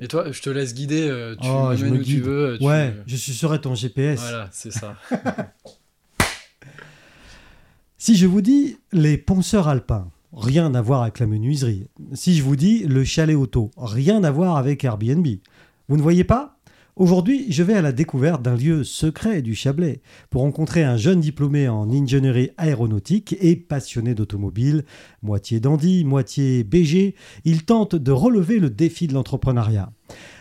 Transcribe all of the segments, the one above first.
Et toi, je te laisse guider, euh, tu Oh, je me où tu guide. veux. tu- Ouais, je suis serai ton GPS. Voilà, c'est ça. Si je vous dis les ponceurs alpins, rien à voir avec la menuiserie. Si je vous dis le chalet auto, rien à voir avec Airbnb. Vous ne voyez pas? Aujourd'hui, je vais à la découverte d'un lieu secret du Chablais pour rencontrer un jeune diplômé en ingénierie aéronautique et passionné d'automobile, moitié dandy, moitié BG. Il tente de relever le défi de l'entrepreneuriat.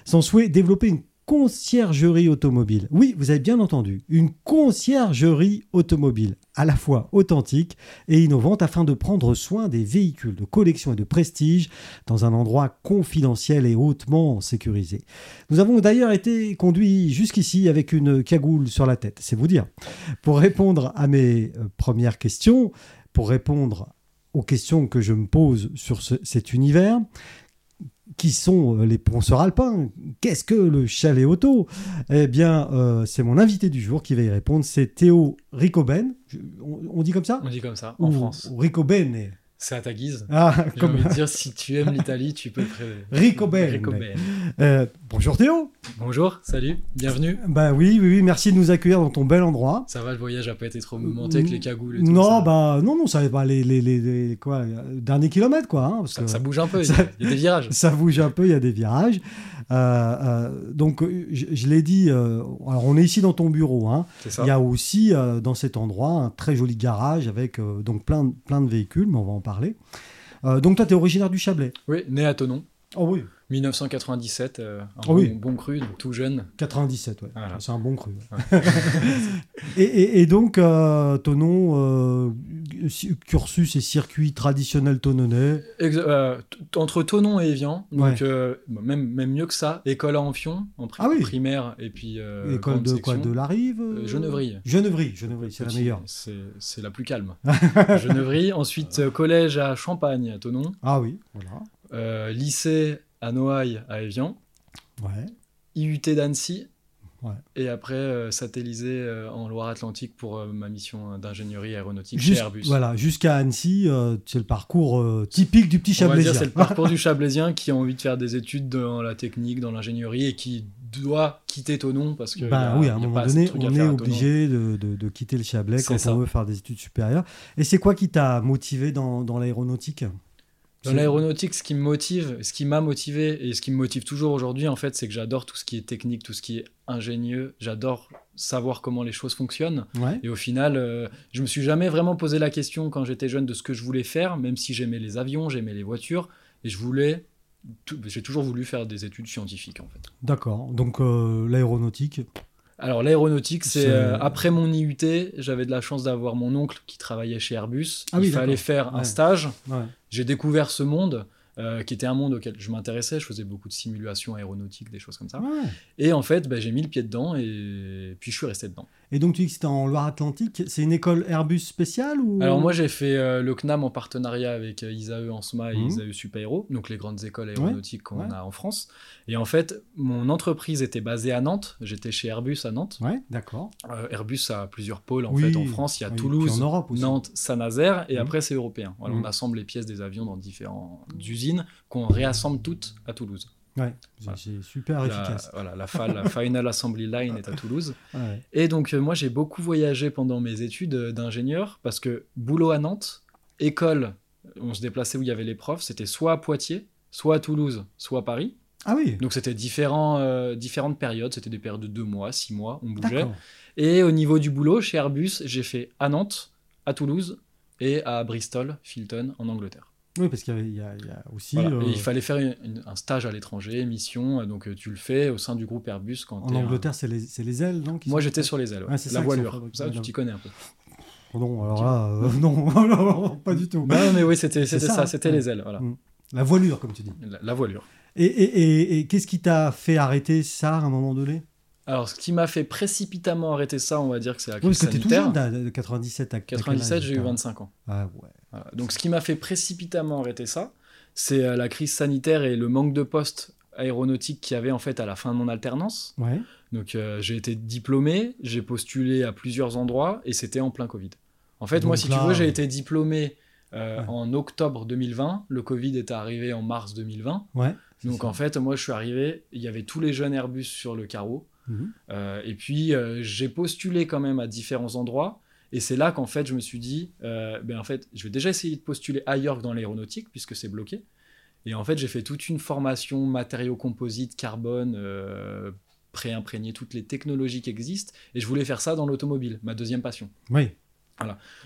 Son souhait, développer une conciergerie automobile. Oui, vous avez bien entendu, une conciergerie automobile, à la fois authentique et innovante afin de prendre soin des véhicules de collection et de prestige dans un endroit confidentiel et hautement sécurisé. Nous avons d'ailleurs été conduits jusqu'ici avec une cagoule sur la tête, c'est vous dire. Pour répondre à mes euh, premières questions, pour répondre aux questions que je me pose sur ce- cet univers, qui sont euh, les ponceurs alpins Qu'est-ce que le chalet auto Eh bien, euh, c'est mon invité du jour qui va y répondre. C'est Théo Ricoben. On, on dit comme ça? On dit comme ça, en Ou- France. Ricoben. C'est à ta guise. Ah, J'ai comme envie de dire, si tu aimes l'Italie, tu peux. Ricoben. Ricoben. Euh, bonjour Théo. Bonjour, salut, bienvenue. Bah oui, oui, oui, merci de nous accueillir dans ton bel endroit. Ça va, le voyage a pas été trop mouvementé avec les cagoules et tout Non, ça. bah non, non, ça va les, les, les, les- quoi, euh, dernier kilomètre quoi. hein, parce ça, que ça bouge un peu, il y a- il y a des virages. ça bouge un peu, il y a des virages. Euh, euh, donc, je, je l'ai dit, euh, alors on est ici dans ton bureau. Hein. C'est ça. Il y a aussi dans cet endroit un très joli garage avec donc plein, plein de véhicules, mais on va en parler. Euh, donc, toi, tu es originaire du Chablais. Oui, né à Tonon, Oh oui, 1997, euh, un Ah bon, oui. bon cru, donc tout jeune. 97, ouais. Voilà. C'est un bon cru. ouais. et, et- et donc, euh, Tonon, euh, cursus et circuit traditionnel tononnais. Euh, entre Tonon et Evian, donc Ouais. même, même mieux que ça, école à Amphion, en pri- Ah oui. primaire, et puis École de quoi. De la Rive Genevry. Genevry, Genevry, c'est la meilleure. C'est la plus calme. Genevry. Ensuite, collège à Champagne, à Tonon. Ah oui, voilà. Lycée à Noailles, à Evian. Ouais. IUT d'Annecy. Ouais. Et après, euh, satellisé euh, en Loire-Atlantique pour euh, ma mission d'ingénierie aéronautique chez Airbus. Voilà, jusqu'à Annecy, euh, c'est le parcours typique du petit Chablaisien. c'est le parcours du Chablaisien qui a envie de faire des études dans la technique, dans l'ingénierie et qui doit quitter Tonon parce que Ben y a- oui, à un moment donné, on est obligé de, de- de quitter le Chablais quand ça. on veut faire des études supérieures. Et c'est quoi qui t'a motivé dans, dans l'aéronautique? Dans l'aéronautique, ce qui me motive, ce qui m'a motivé et ce qui me motive toujours aujourd'hui, en fait, c'est que j'adore tout ce qui est technique, tout ce qui est ingénieux. J'adore savoir comment les choses fonctionnent. Ouais. Et au final, euh, je me suis jamais vraiment posé la question quand j'étais jeune de ce que je voulais faire, même si j'aimais les avions, j'aimais les voitures, et je voulais, j'ai toujours voulu faire des études scientifiques en fait. D'accord. Donc euh, l'aéronautique. Alors l'aéronautique, c'est euh, après mon IUT, j'avais de la chance d'avoir mon oncle qui travaillait chez Airbus. Ah oui, Il fallait faire un stage. Ouais. J'ai découvert ce monde. Euh, qui était un monde auquel je m'intéressais, je faisais beaucoup de simulations aéronautiques, des choses comme ça. Ouais. Et en fait, bah, j'ai mis le pied dedans et puis je suis resté dedans. Et donc tu dis que c'était en Loire-Atlantique. C'est une école Airbus spéciale ou? Alors moi j'ai fait euh, le CNAM en partenariat avec euh, ISAE Ensma et Mhm. ISAE Supaéro, donc les grandes écoles aéronautiques qu'on ouais. a en France. Et en fait, mon entreprise était basée à Nantes, j'étais chez Airbus à Nantes. Ouais, d'accord. Euh, Airbus a plusieurs pôles en Oui. fait en France, il y a Oui, Toulouse, en Europe. Nantes, Saint-Nazaire et Mhm. après c'est européen. On assemble les pièces des avions dans différentes usines qu'on réassemble toutes à Toulouse. Ouais, c'est- Voilà. c'est super La, efficace. voilà, la, Final Assembly Line est à Toulouse. Ouais. Et donc, euh, moi, j'ai beaucoup voyagé pendant mes études euh, d'ingénieur parce que boulot à Nantes, école, on se déplaçait où il y avait les profs, c'était soit à Poitiers, soit à Toulouse, soit à Paris. Ah oui. Donc, c'était différents, euh, différentes périodes. C'était des périodes de deux mois, six mois, on bougeait. Et au niveau du boulot, chez Airbus, j'ai fait à Nantes, à Toulouse et à Bristol, Filton, en Angleterre. Oui, parce qu'il y, y a aussi Voilà. euh, il fallait faire une- une- un stage à l'étranger, mission. euh, Donc, euh, tu le fais au sein du groupe Airbus quand en un- Angleterre, c'est les, les ailes, non Moi, j'étais sur les ailes. ouais. Ah, la voilure. Ça, tu t'y connais un peu. Oh non, alors là, euh, non, non, pas du tout. Bah, mais oui, c'était c'était ça, ça, c'était ouais. les ailes. Voilà. Mm. La voilure, comme tu dis. La, la voilure. Et, et, et, et qu'est-ce qui t'a fait arrêter ça à un moment donné? Alors, ce qui m'a fait précipitamment arrêter ça, on va dire que c'est la Oui, crise parce que t'es tout sanitaire. jeune, de, de 97 à à quel 97, âge, j'ai eu t'as 25 ans. Ah ouais. Voilà. Donc, ce qui m'a fait précipitamment arrêter ça, c'est euh, la crise sanitaire et le manque de postes aéronautiques qu'il y avait en fait à la fin de mon alternance. Ouais. Donc, euh, j'ai été diplômé, j'ai postulé à plusieurs endroits et c'était en plein Covid. En fait, Donc moi, si là, tu veux, j'ai euh, été diplômé euh, Ouais. en octobre 2020. Le Covid est arrivé en mars 2020. Ouais. c'est Donc ça. en fait, moi je suis arrivé, il y avait tous les jeunes Airbus sur le carreau. Mhm. Euh, et puis j'ai postulé quand même à différents endroits. Et c'est là qu'en fait je me suis dit, euh, ben en fait, je vais déjà essayer de postuler ailleurs que dans l'aéronautique puisque c'est bloqué. Et en fait, j'ai fait toute une formation matériaux composites, carbone, euh, pré-imprégné toutes les technologies qui existent. Et je voulais faire ça dans l'automobile, ma deuxième passion. Oui.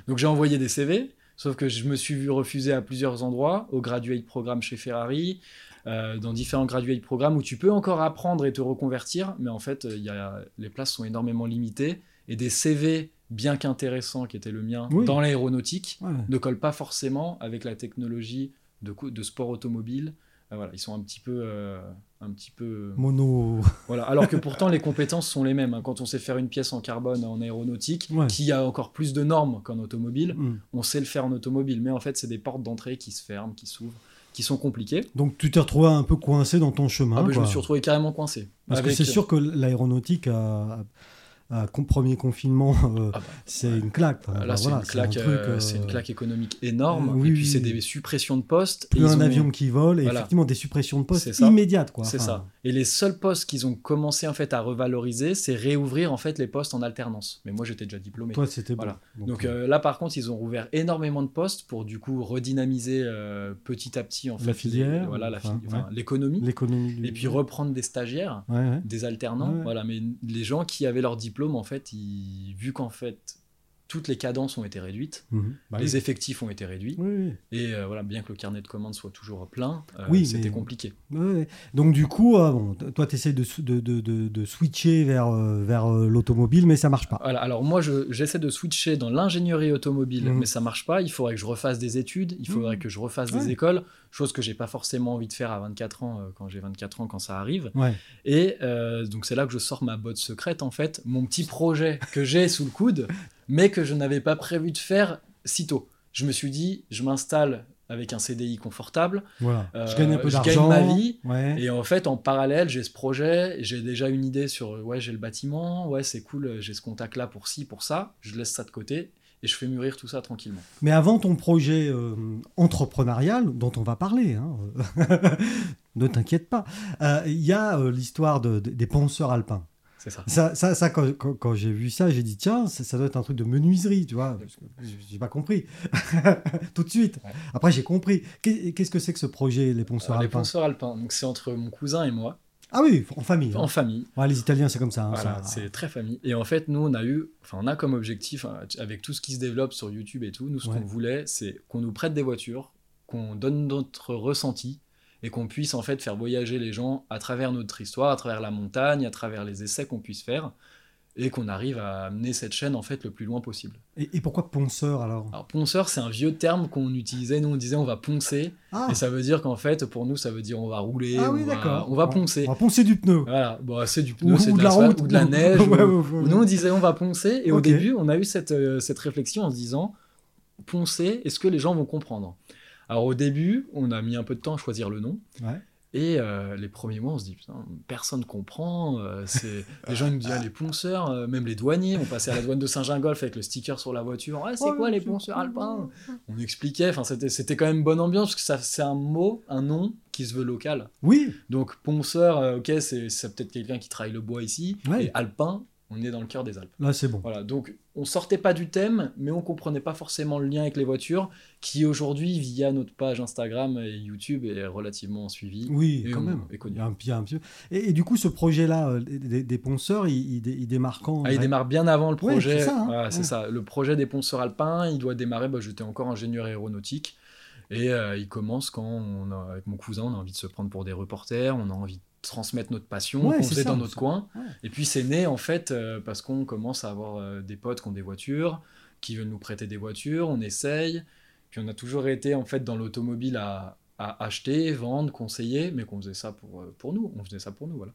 Donc j'ai envoyé des CV, sauf que je me suis vu refuser à plusieurs endroits, au graduate programme chez Ferrari, euh, dans différents graduate programmes où tu peux encore apprendre et te reconvertir, mais en fait, il y a, les places sont énormément limitées et des CV bien qu'intéressants qui étaient le mien Oui. dans l'aéronautique Ouais. ne collent pas forcément avec la technologie de, sport automobile. Euh, voilà, ils sont un petit peu, euh, un petit peu Mono. voilà. Alors que pourtant, les compétences sont les mêmes. hein. Quand on sait faire une pièce en carbone en aéronautique, Ouais. qui a encore plus de normes qu'en automobile, Mm. on sait le faire en automobile. Mais en fait, c'est des portes d'entrée qui se ferment, qui s'ouvrent, qui sont compliquées. Donc tu t'es retrouvé un peu coincé dans ton chemin. Ah, bah, je me suis retrouvé carrément coincé. Parce Avec- que c'est sûr que l'aéronautique a, premier confinement, euh, Ah bah, c'est ouais. une claque. Enfin, Là, c'est voilà, une, claque, un euh, une claque économique énorme. euh, oui, et puis, oui, c'est des suppressions de postes. Plus et un ont- avion qui vole et Voilà. effectivement des suppressions de postes immédiates. quoi. C'est Enfin, ça. Et les seuls postes qu'ils ont commencé en fait à revaloriser, c'est réouvrir en fait les postes en alternance. Mais moi, j'étais déjà diplômé. Toi, c'était bon. Voilà. Donc, Donc euh, euh, là, par contre, ils ont rouvert énormément de postes pour du coup redynamiser euh, petit à petit en La fait filière, les- voilà, la enfin, fili- enfin, ouais. l'économie, du- et puis reprendre des stagiaires, Ouais, ouais. des alternants. Voilà, mais les gens qui avaient leur diplôme, en fait, ils, vu qu'en fait toutes les cadences ont été réduites, Mhm. Bah les oui. effectifs ont été réduits, Oui, et euh, voilà, bien que le carnet de commandes soit toujours plein, euh, Oui, c'était mais- compliqué. Ouais. Donc du coup, euh, bon, t- toi, tu essaies de, sou- de, de, de, de switcher vers, euh, vers l'automobile, mais ça marche pas. Voilà, alors moi, je- j'essaie de switcher dans l'ingénierie automobile, Mhm. mais ça marche pas. Il faudrait que je refasse des études, il faudrait Mhm. que je refasse Ouais. des écoles, chose que j'ai pas forcément envie de faire à 24 ans, euh, quand j'ai 24 ans, quand ça arrive. Ouais. Et euh, donc c'est là que je sors ma botte secrète, en fait, mon petit projet que j'ai sous le coude, mais que je n'avais pas prévu de faire sitôt. Je me suis dit, je m'installe avec un CDI confortable, Voilà. Euh, je gagne un peu je gagne d'argent. ma vie, Ouais. et en fait, en parallèle, j'ai ce projet, j'ai déjà une idée sur, ouais, j'ai le bâtiment, ouais, c'est cool, j'ai ce contact-là pour ci, pour ça, je laisse ça de côté, et je fais mûrir tout ça tranquillement. Mais avant ton projet euh, entrepreneurial, dont on va parler, hein, euh, ne t'inquiète pas, euh, il y a euh, l'histoire de- de- des penseurs alpins. C'est ça. Ça, ça, ça, quand, quand- quand j'ai vu ça, j'ai dit tiens, ça, ça doit être un truc de menuiserie, tu vois. J'ai pas compris tout de suite. Ouais. Après, j'ai compris. Qu'est- Qu'est-ce que c'est que ce projet, les penseurs Alors, les alpins? penseurs alpins, donc c'est entre mon cousin et moi, Ah oui, en famille. hein. en famille. Ouais, les Italiens, c'est comme ça. hein, Voilà, ça- c'est très famille. Et en fait, nous, on a eu, enfin, on a comme objectif, hein, avec tout ce qui se développe sur YouTube et tout, nous, ce Ouais. qu'on voulait, c'est qu'on nous prête des voitures, qu'on donne notre ressenti et qu'on puisse en fait faire voyager les gens à travers notre histoire, à travers la montagne, à travers les essais qu'on puisse faire et qu'on arrive à amener cette chaîne en fait le plus loin possible. Et, et pourquoi ponceur alors? Alors ponceur, c'est un vieux terme qu'on utilisait, nous on disait on va poncer Ah, et ça veut dire qu'en fait pour nous ça veut dire on va rouler, ah on, oui, va, d'accord. on va poncer. On va poncer du pneu. Voilà, bon, c'est du pneu, c'est de, de la route. ou de la neige. Ouais, ou- ouais, ouais. Nous, on disait on va poncer, et au début, on a eu cette, euh, cette réflexion en se disant poncer, est-ce que les gens vont comprendre? Alors, au début, on a mis un peu de temps à choisir le nom. Ouais. Et euh, les premiers mois, on se dit, putain, personne comprend. euh, c'est... Les gens ils nous disaient, les ponceurs, euh, même les douaniers, on passait à la douane de Saint-Gingolf avec le sticker sur la voiture. Ah, c'est Oh, quoi les ponceurs alpins On expliquait, enfin, c'était, c'était quand même bonne ambiance, parce que ça, c'est un mot, un nom qui se veut local. Oui, Donc, ponceur, euh, ok, c'est, c'est peut-être quelqu'un qui travaille le bois ici. Ouais. Et alpin, on est dans le cœur des Alpes. là c'est bon. Voilà, donc on sortait pas du thème, mais on comprenait pas forcément le lien avec les voitures, qui aujourd'hui, via notre page Instagram et YouTube, est relativement suivi. Oui, Et quand on même. est connu. Il y a un, il y a un Et, et du coup, ce projet-là, euh, des, des ponceurs, il, il, dé- il démarre quand Ah, il démarre bien avant le Ouais, projet. c'est ça, hein. Voilà, c'est Ouais. ça. Le projet des ponceurs alpins, il doit démarrer. Bah, J'étais encore ingénieur aéronautique. Et euh, il commence quand, on a- avec mon cousin, on a envie de se prendre pour des reporters, on a envie de transmettre notre passion Ouais, qu'on faisait ça, dans notre ça. coin. Ouais. Et puis c'est né en fait euh, parce qu'on commence à avoir euh, des potes qui ont des voitures, qui veulent nous prêter des voitures, on essaye. Puis on a toujours été en fait dans l'automobile à, à acheter, vendre, conseiller, mais qu'on faisait ça pour, euh, pour nous. On faisait ça pour nous, voilà.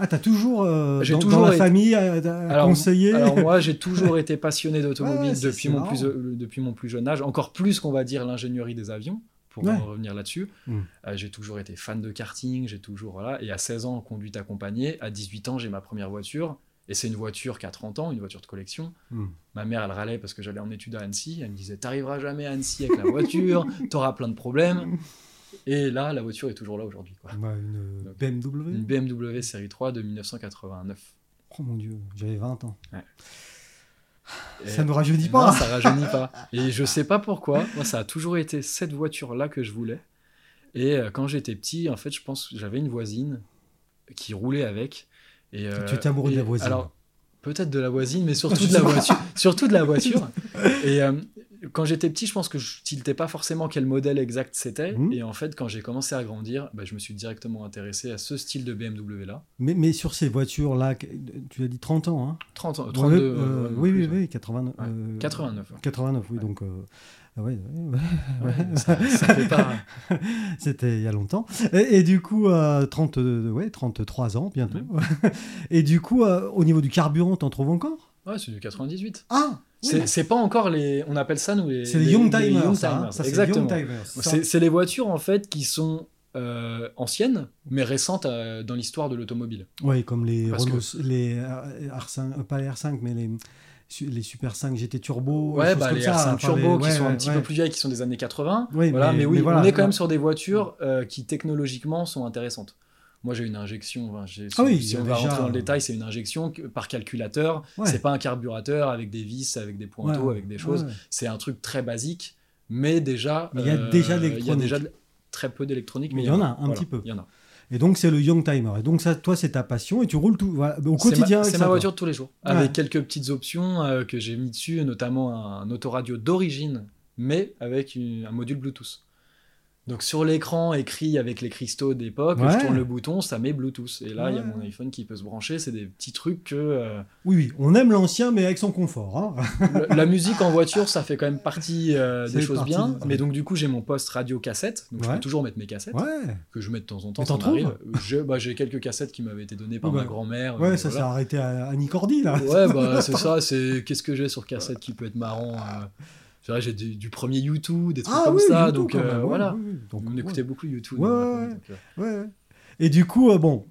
Ah, t'as toujours, euh, dans, toujours dans la été- famille, à, à Alors, conseiller Alors moi, j'ai toujours été passionné d'automobile Ouais, depuis, mon plus, depuis mon plus jeune âge, encore plus qu'on va dire l'ingénierie des avions, pour Ouais. en revenir là-dessus. Mm. Euh, j'ai toujours été fan de karting, j'ai toujours voilà, et à 16 ans conduite accompagnée, à 18 ans j'ai ma première voiture, et c'est une voiture qui a 30 ans, une voiture de collection. Hmm. Ma mère, elle râlait parce que j'allais en études à Annecy. Elle me disait T'arriveras jamais à Annecy avec la voiture, t'auras plein de problèmes. Et là, la voiture est toujours là aujourd'hui. quoi. Bah, une Donc, BMW. Une BMW série 3 de 1989. Oh mon dieu, j'avais 20 ans. Et- Ça ne rajeunit Non, pas. ça rajeunit pas. Et je sais pas pourquoi. Moi, ça a toujours été cette voiture-là que je voulais. Et euh, quand j'étais petit, en fait, je pense que j'avais une voisine qui roulait avec. Et, euh, Tu étais amoureux de la voisine. Alors, peut-être de la voisine, mais surtout de la voiture. surtout de la voiture. Et euh, quand j'étais petit, je pense que je tiltais pas forcément quel modèle exact c'était. Mhm. Et en fait, quand j'ai commencé à grandir, bah, je me suis directement intéressé à ce style de BMW là. Mais, mais sur ces voitures-là, que- tu as dit 30 ans, hein? 30 ans, Ouais, 32. euh, euh, oui, oui, oui, 89. Ouais. euh, 89. ouais. 89, oui, donc. Ah ouais, ouais, ouais, Ouais, ça, ça fait pas. C'était il y a longtemps. Et, et du coup, euh, 30, euh, ouais, 33 ans bientôt. et du coup, euh, au niveau du carburant, t'en trouves encore? Ouais, c'est du 98. Ah oui. C'est pas encore les. On appelle ça, nous, les. C'est les Young Timers. Young ça, hein. Timers. Ça, c'est Exactement. C'est les voitures, en fait, qui sont euh, anciennes, mais récentes euh, dans l'histoire de l'automobile. Ouais, comme les Parce que- Renault, les euh, R5, euh, pas les R5, mais les, les Super 5 GT Turbo. Ouais, bah, les ça, R5 enfin, Turbo les- qui ouais, sont un petit ouais. peu plus vieilles, qui sont des années 80. Oui, voilà, mais, mais- oui, mais voilà, on est quand même sur des voitures euh, qui technologiquement sont intéressantes. Moi, j'ai une injection. enfin, j'ai- si Ah oui, si on va déjà- rentrer dans le détail, c'est une injection par calculateur. C'est pas un carburateur avec des vis, avec des pointeaux, avec des choses. C'est un truc très basique, mais déjà. Il y a déjà de Il y a l'électronique. déjà très peu d'électronique, mais Il y en a un petit peu. Il y en a. Et donc, c'est le Young Timer. Et donc, ça, toi, c'est ta passion et tu roules tout voilà, au quotidien. C'est ma voiture de tous les jours, Ouais. avec quelques petites options euh, que j'ai mis dessus, notamment un autoradio d'origine, mais avec une- un module Bluetooth. Donc sur l'écran écrit avec les cristaux d'époque, Ouais. je tourne le bouton, ça met Bluetooth. Et là, il y a mon iPhone qui peut se brancher. C'est des petits trucs que euh, Oui, oui, on aime l'ancien, mais avec son confort. hein. la, la musique en voiture, ça fait quand même partie euh, des choses partie bien. Mais donc du coup, j'ai mon poste radio cassette, donc je peux toujours mettre mes cassettes Ouais, que je mets de temps en temps. T'en trouves m'arrive. J'ai bah, j'ai quelques cassettes qui m'avaient été données par ma grand-mère. ouais euh, ça s'est arrêté à Cordy, là. Ouais, bah c'est ça, c'est qu'est-ce que j'ai sur cassette qui peut être marrant. C'est vrai, j'ai du, du premier YouTube, des trucs Ah comme oui, ça, YouTube, donc euh, ouais, voilà. oui, oui. Donc, on écoutait beaucoup YouTube. Ouais, ouais, ouais. euh, Ouais, ouais. Et du coup, euh, bon,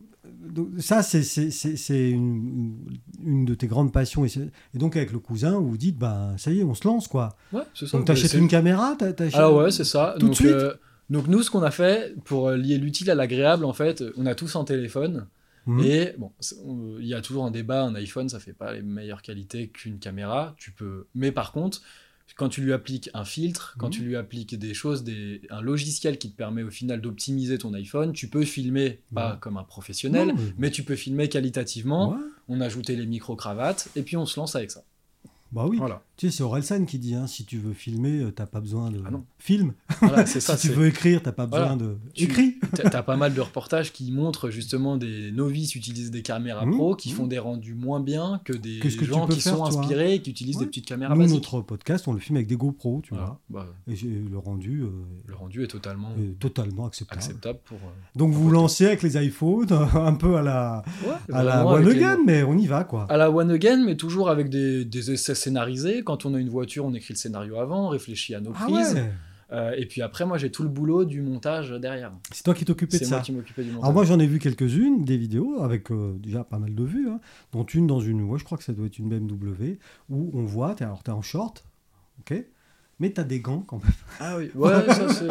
donc, ça, c'est- une, une de tes grandes passions. Et, donc, avec le cousin, vous vous dites, bah, ça y est, on se lance, quoi. ouais, c'est ça. Donc, t'achètes une caméra t'achètes- Alors ouais, c'est ça. Tout de donc, suite euh, donc nous, ce qu'on a fait pour lier l'utile à l'agréable, en fait, on a tous un téléphone. Mhm. Et bon, il y a toujours un débat, un iPhone, ça fait pas les meilleures qualités qu'une caméra. Tu peux, mais par contre, quand tu lui appliques un filtre, quand Mhm. tu lui appliques des choses, des, un logiciel qui te permet au final d'optimiser ton iPhone, tu peux filmer pas Ouais. comme un professionnel, Non, mais- mais tu peux filmer qualitativement. Ouais. On a ajouté les micro-cravates et puis on se lance avec ça. Bah oui. Voilà, Tu sais, c'est Orelsan qui dit, hein, si tu veux filmer, euh, t'as pas besoin de Ah non. film. voilà c'est ça. si tu veux écrire, t'as pas besoin de Tu- écrit. T'as pas mal de reportages qui montrent justement des novices utilisent des caméras Mmh, pro qui mmh. font des rendus moins bien que des que gens qui faire, sont inspirés et qui utilisent Ouais. des petites caméras Nous, basiques. notre podcast, on le filme avec des GoPro, tu Voilà. Bah, vois. Et le rendu euh, le rendu est totalement est totalement acceptable. acceptable pour. euh, Donc vous vous lancez avec les iPhones, un peu à la, ouais, à la one les- again, mais on y va quoi. À la one again, mais toujours avec des, des essais scénarisés. Quand on a une voiture, on écrit le scénario avant, on réfléchit à nos Ah prises. ouais Euh, et puis après, moi, j'ai tout le boulot du montage derrière. C'est toi qui t'occupais de C'est moi ça. qui m'occupais du montage. Alors moi j'en ai vu quelques-unes, des vidéos, avec euh, déjà pas mal de vues, hein, dont une dans une, ouais, je crois que ça doit être une BMW, où on voit, t'es, alors t'es en short, ok, mais t'as des gants quand même. Ah oui, ouais, ça, c'est-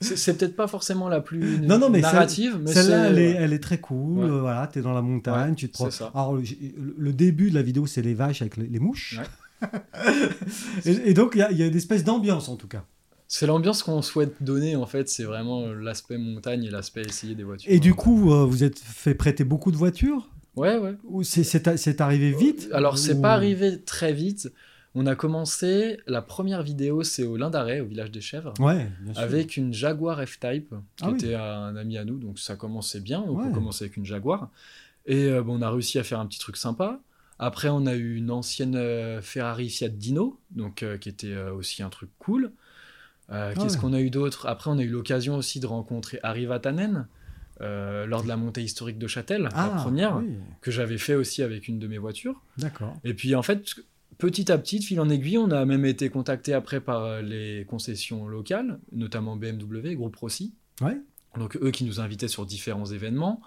c'est c'est peut-être pas forcément la plus Non, non, mais narrative, mais Celle-là, elle, est, ouais. elle est très cool, Ouais. euh, voilà, t'es dans la montagne, Ouais, tu te c'est prends... ça. Alors le, le début de la vidéo, c'est les vaches avec les, les mouches. Ouais. Et, et donc il y a, il y a une espèce d'ambiance en tout cas. C'est l'ambiance qu'on souhaite donner, en fait. C'est vraiment l'aspect montagne et l'aspect essayer des voitures. Et du coup, euh, vous êtes fait prêter beaucoup de voitures? Ouais, ouais. Ou c'est, arrivé vite? Alors, c'est pas arrivé très vite. On a commencé, la première vidéo, c'est au Lindaret, au village des Chèvres, Ouais, avec une Jaguar F-Type, qui Ah oui. était un ami à nous, donc ça commençait bien. Donc, Ouais. on commençait avec une Jaguar. Et euh, bon, on a réussi à faire un petit truc sympa. Après, on a eu une ancienne euh, Ferrari Fiat Dino, donc, euh, qui était euh, aussi un truc cool. Ah Qu'est-ce ouais. qu'on a eu d'autre? Après, on a eu l'occasion aussi de rencontrer Harry Vatanen euh, lors de la montée historique de Châtel, Ah, la première, oui, que j'avais fait aussi avec une de mes voitures. d'accord. Et puis en fait, petit à petit, de fil en aiguille, on a même été contacté après par les concessions locales, notamment BMW, Groupe Rossi. Ouais. Donc eux qui nous invitaient sur différents événements.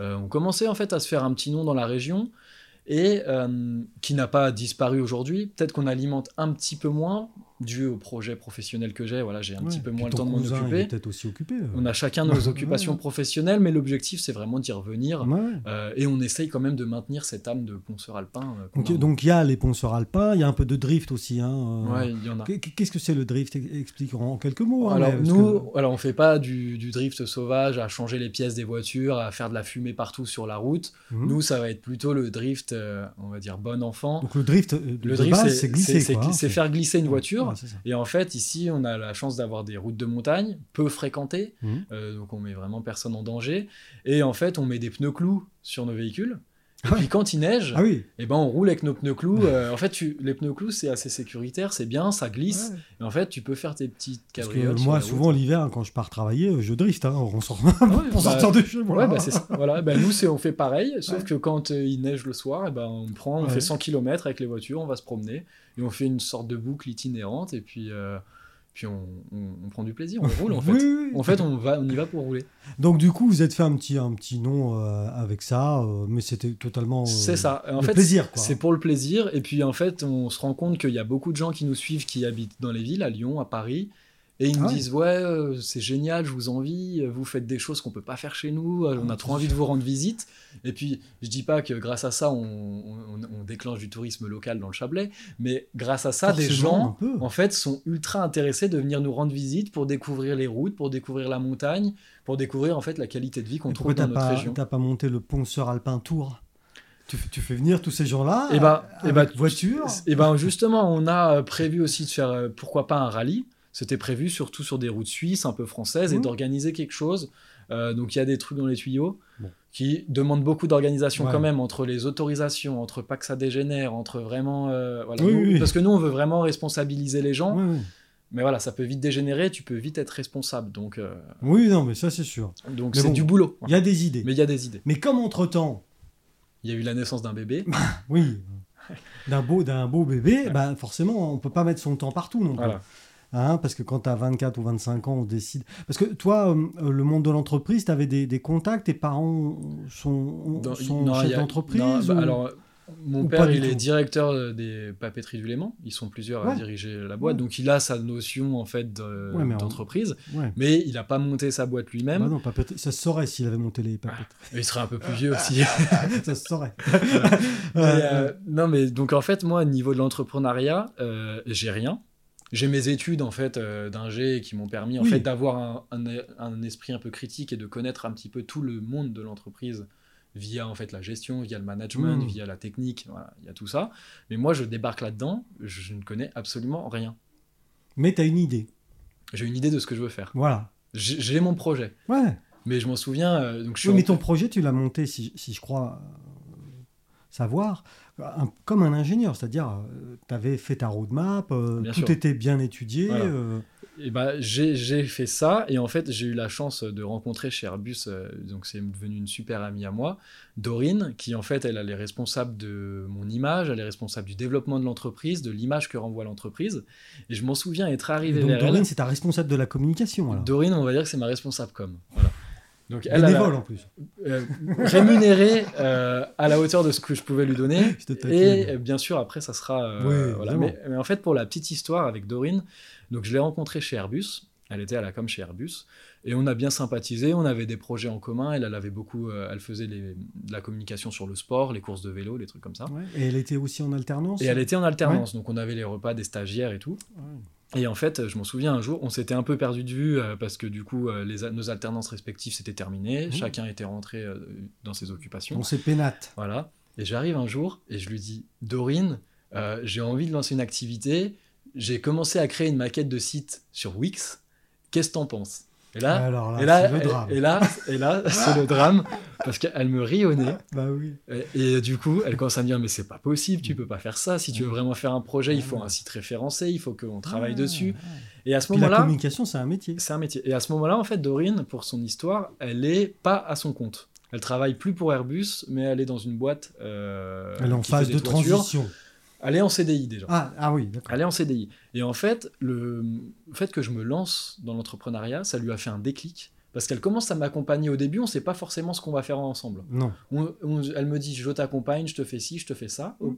Euh, on commençait en fait à se faire un petit nom dans la région et euh, qui n'a pas disparu aujourd'hui. Peut-être qu'on alimente un petit peu moins dû au projet professionnel que j'ai. Voilà, j'ai un petit peu moins le temps de m'en occuper. peut-être aussi occupé. euh. On a chacun nos occupations ouais. professionnelles, mais l'objectif, c'est vraiment d'y revenir. Euh, et on essaye quand même de maintenir cette âme de ponceur alpin. euh, Donc, il y a les ponceurs alpins, il y a un peu de drift aussi. Hein, euh. il y en a. Qu'est- Qu'est-ce que c'est le drift? Explique en quelques mots. hein, alors mais nous, que- alors on fait pas du, du drift sauvage, à changer les pièces des voitures, à faire de la fumée partout sur la route. Mhm. Nous, ça va être plutôt le drift, on va dire bon enfant. Donc le drift, le drift, c'est c'est glisser. c'est- hein, faire glisser une Ouais, ouais. Et en fait, ici, on a la chance d'avoir des routes de montagne peu fréquentées, Mhm. euh, donc on met vraiment personne en danger. Et en fait, on met des pneus clous sur nos véhicules. Et Ah ouais. puis quand il neige, Ah oui. eh ben on roule avec nos pneus clous. Euh, en fait, tu- les pneus clous, c'est assez sécuritaire, c'est bien, ça glisse. Ouais. Et en fait, tu peux faire tes petites cabrioles. moi, souvent l'hiver, hein, quand je pars travailler, je drift. Hein, on sort Ouais, bah, de chez moi. Ouais, bah c'est ça. Voilà. Bah, nous, c'est, on fait pareil, sauf que quand euh, il neige le soir, eh ben, on prend, on fait 100 km avec les voitures, on va se promener et on fait une sorte de boucle itinérante et puis, euh, puis on, on- on prend du plaisir, on roule en fait. Oui, oui, oui. En fait, on, va, on y va pour rouler. Donc du coup, vous êtes fait un petit, un petit nom euh, avec ça, euh, mais c'était totalement. euh, c'est ça. En le fait, plaisir. C'est pour le plaisir. Et puis en fait, on se rend compte qu'il y a beaucoup de gens qui nous suivent qui habitent dans les villes, à Lyon, à Paris. Et ils nous Ah ouais. disent Ouais, euh, c'est génial, je vous envie, vous faites des choses qu'on peut pas faire chez nous, euh, on a trop envie de vous rendre visite. Et puis, je dis pas que grâce à ça, on, on- on déclenche du tourisme local dans le Chablais, mais grâce à ça, des Forcément, gens, en fait, sont ultra intéressés de venir nous rendre visite pour découvrir les routes, pour découvrir la montagne, pour découvrir en fait la qualité de vie qu'on Et trouve dans notre pas, région. t'as pas monté le ponceur alpin tour? Tu, fais venir tous ces gens-là Eh ben- euh, eh ben, voiture? Et ben justement, on a prévu aussi de faire, euh, pourquoi pas un rallye. C'était prévu surtout sur des routes suisses, un peu françaises, et Mhm. d'organiser quelque chose. Euh, donc il y a des trucs dans les tuyaux Bon. qui demandent beaucoup d'organisation Ouais. quand même entre les autorisations, entre pas que ça dégénère, entre vraiment, euh, voilà. Oui, Nous- oui, parce que nous on veut vraiment responsabiliser les gens. Ouais, ouais. Mais voilà, ça peut vite dégénérer, tu peux vite être responsable. Donc euh, Oui, non, mais ça c'est sûr. donc c'est bon. du boulot. Il y a des idées. Mais il y a des idées. Mais comme entre-temps, Il y a eu la naissance d'un bébé. oui, d'un beau, d'un beau bébé, bah, forcément, on peut pas mettre son temps partout non plus. Voilà. Hein, parce que quand tu as 24 ou 25 ans, on décide. Parce que toi, euh, le monde de l'entreprise, tu avais des, des contacts, tes parents sont, Dans- sont non, chefs d'entreprise bah, ou- Alors, mon père, il est directeur euh, des papeteries du Léman. Ils sont plusieurs à diriger la boîte, Ouais. donc il a sa notion en fait de- Ouais, mais en- d'entreprise, mais il n'a pas monté sa boîte lui-même. Bah non, ça se saurait s'il avait monté les papeteries. Il serait un peu plus vieux aussi. ça se saurait. Mais, euh, non, mais donc en fait, moi, au niveau de l'entrepreneuriat, euh, j'ai rien. J'ai mes études en fait euh, d'ingé qui m'ont permis en Oui. fait d'avoir un, un- un esprit un peu critique et de connaître un petit peu tout le monde de l'entreprise via en fait la gestion, via le management, Mm. via la technique, voilà, il y a tout ça. Mais moi, je débarque là-dedans, je ne connais absolument rien. Mais tu as une idée. J'ai une idée de ce que je veux faire. Voilà. J'ai mon projet, Ouais. mais je m'en souviens. euh, donc je suis Oui, en- mais ton projet, tu l'as monté, si, si je crois savoir, un- comme un ingénieur. C'est-à-dire, tu avais fait ta roadmap, euh, Bien tout sûr. était bien étudié. Voilà. euh, Et bah, j'ai fait ça et en fait j'ai eu la chance de rencontrer chez Airbus, euh, donc c'est devenu une super amie à moi, Dorine, qui en fait elle, elle est responsable de mon image, elle est responsable du développement de l'entreprise, de l'image que renvoie l'entreprise. Et je m'en souviens être arrivé donc, vers Dorine, c'est ta responsable de la communication. Alors. Dorine, on va dire que c'est ma responsable com. Voilà. Donc elle, Bénévole en plus. euh, rémunérée euh, à la hauteur de ce que je pouvais lui donner. Et euh, bien sûr, après, ça sera. euh, Oui, voilà. mais, mais en fait, pour la petite histoire avec Dorine, donc je l'ai rencontrée chez Airbus. Elle était à la com chez Airbus. Et on a bien sympathisé. On avait des projets en commun. Elle, elle avait beaucoup. elle faisait les- de la communication sur le sport, les courses de vélo, les trucs comme ça. Ouais. Et elle était aussi en alternance Et elle était en alternance. Donc on avait les repas des stagiaires et tout. Ouais. Et en fait, je m'en souviens un jour, on s'était un peu perdu de vue euh, parce que du coup, euh, les, nos alternances respectives s'étaient terminées. Mhm. Chacun était rentré euh, dans ses occupations. On s'est pénate. Voilà. Et j'arrive un jour et je lui dis Dorine, j'ai envie de lancer une activité. J'ai commencé à créer une maquette de site sur Wix. Qu'est-ce que t'en penses? Et là, Alors là, et là, c'est le drame. et, et là, et là, c'est le drame parce qu'elle me rit au nez. Bah oui. Et, et du coup, elle commence à me dire mais c'est pas possible, tu peux pas faire ça. Si tu veux vraiment faire un projet, il faut Ouais. un site référencé, il faut qu'on travaille Ouais, dessus. Et à ce Puis la moment-là, communication, c'est un métier. c'est un métier. Et à ce moment-là, en fait, Dorine, pour son histoire, elle est pas à son compte. Elle travaille plus pour Airbus, mais elle est dans une boîte. euh, Elle est en phase de transition. Elle est en CDI déjà. Ah, ah oui, d'accord. Elle est en CDI. Et en fait, le fait que je me lance dans l'entrepreneuriat, ça lui a fait un déclic. Parce qu'elle commence à m'accompagner au début, on ne sait pas forcément ce qu'on va faire ensemble. Non. On- on- elle me dit, je t'accompagne, je te fais ci, je te fais ça. Au-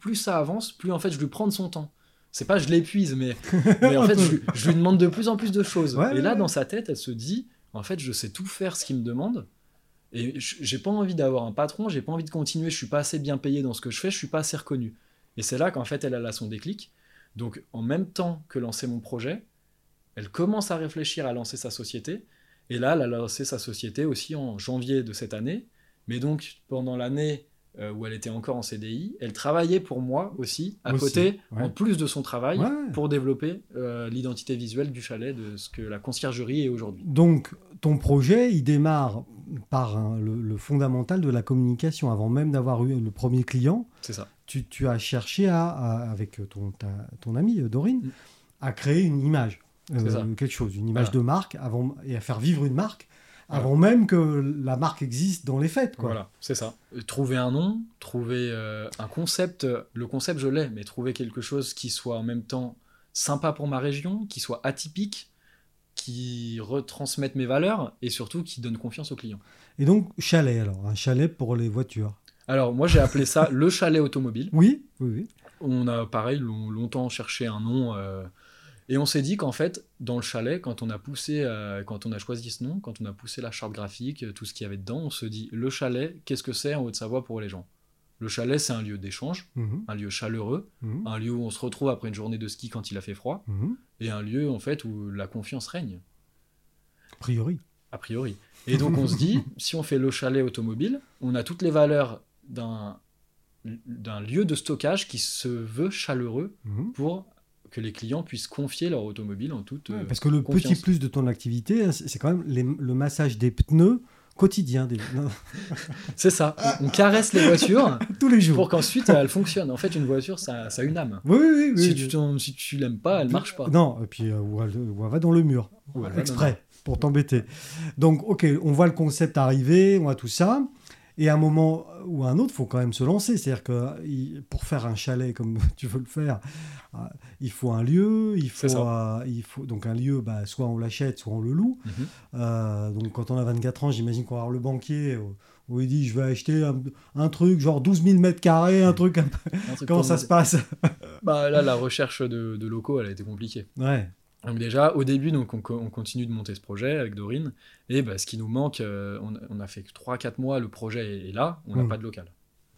plus ça avance, plus en fait je lui prends de son temps. c'est pas je l'épuise, mais, mais en fait, je, je lui demande de plus en plus de choses. Ouais, et là, ouais. dans sa tête, elle se dit, en fait, je sais tout faire ce qu'il me demande. Et j'ai pas envie d'avoir un patron, j'ai pas envie de continuer, je suis pas assez bien payé dans ce que je fais, je suis pas assez reconnu. Et c'est là qu'en fait, elle elle a son déclic. Donc, en même temps que lancer mon projet, elle commence à réfléchir à lancer sa société. Et là, elle a lancé sa société aussi en janvier de cette année. Mais donc, pendant l'année euh, où elle était encore en CDI, elle travaillait pour moi aussi, à Aussi, côté, ouais. en plus de son travail, Ouais. pour développer euh, l'identité visuelle du chalet, de ce que la conciergerie est aujourd'hui. Donc, ton projet, il démarre par le, le fondamental de la communication. Avant même d'avoir eu le premier client, C'est ça. Tu, tu as cherché à, à- avec ton, ta- ton ami euh, Dorine, Mm. à créer une image, euh, quelque chose, une image Voilà. de marque, avant, et à faire vivre une marque avant même que la marque existe dans les fêtes. Quoi. Voilà, c'est ça. Trouver un nom, trouver euh, un concept. Le concept, je l'ai, mais trouver quelque chose qui soit en même temps sympa pour ma région, qui soit atypique, qui retransmette mes valeurs et surtout qui donne confiance aux clients. Et donc, chalet, alors, un chalet pour les voitures. Alors, moi, j'ai appelé ça le chalet automobile. Oui, oui, oui. On a, pareil, long- longtemps cherché un nom. euh, et on s'est dit qu'en fait, dans le chalet, quand on a poussé, euh, quand on a choisi ce nom, quand on a poussé la charte graphique, euh, tout ce qu'il y avait dedans, on se dit le chalet, qu'est-ce que c'est en Haute-Savoie pour les gens? Le chalet, c'est un lieu d'échange, Mhm, un lieu chaleureux, mhm, un lieu où on se retrouve après une journée de ski quand il a fait froid, mhm. et un lieu en fait où la confiance règne, A priori. a priori. Et donc on se dit, si on fait le chalet automobile, on a toutes les valeurs d'un d'un lieu de stockage qui se veut chaleureux Mhm. pour que les clients puissent confier leur automobile en toute. Ouais, euh, Parce que le confiance. petit plus de ton activité, hein, c'est quand même les- le massage des pneus quotidien, des- C'est ça. On, on caresse les voitures tous les jours. pour qu'ensuite elles fonctionnent. En fait, une voiture, ça, ça a une âme. Oui, oui, oui. si, tu si tu l'aimes pas, elle marche pas. Non, et puis euh, ou elle, ou elle va dans le mur, Ou elle exprès, pour t'embêter. Donc, ok, on voit le concept arriver, on voit tout ça. Et à un moment ou à un autre, il faut quand même se lancer. C'est-à-dire que pour faire un chalet comme tu veux le faire, euh, il faut un lieu, il faut, euh, il faut donc un lieu, bah, soit on l'achète, soit on le loue. Mhm. Euh, donc quand on a 24 ans, j'imagine qu'on va avoir le banquier où il dit je vais acheter un, un truc genre 12 000 mètres carrés, un truc. un peu- Un truc Comment ça se passe? Bah, là, la recherche de, de locaux, elle a été compliquée. Ouais. Donc déjà, au début, donc, on, co- on continue de monter ce projet avec Dorine. Et bah, ce qui nous manque, euh, on, on a fait 3-4 mois, le projet est, est là, on n'a Mhm. pas de local.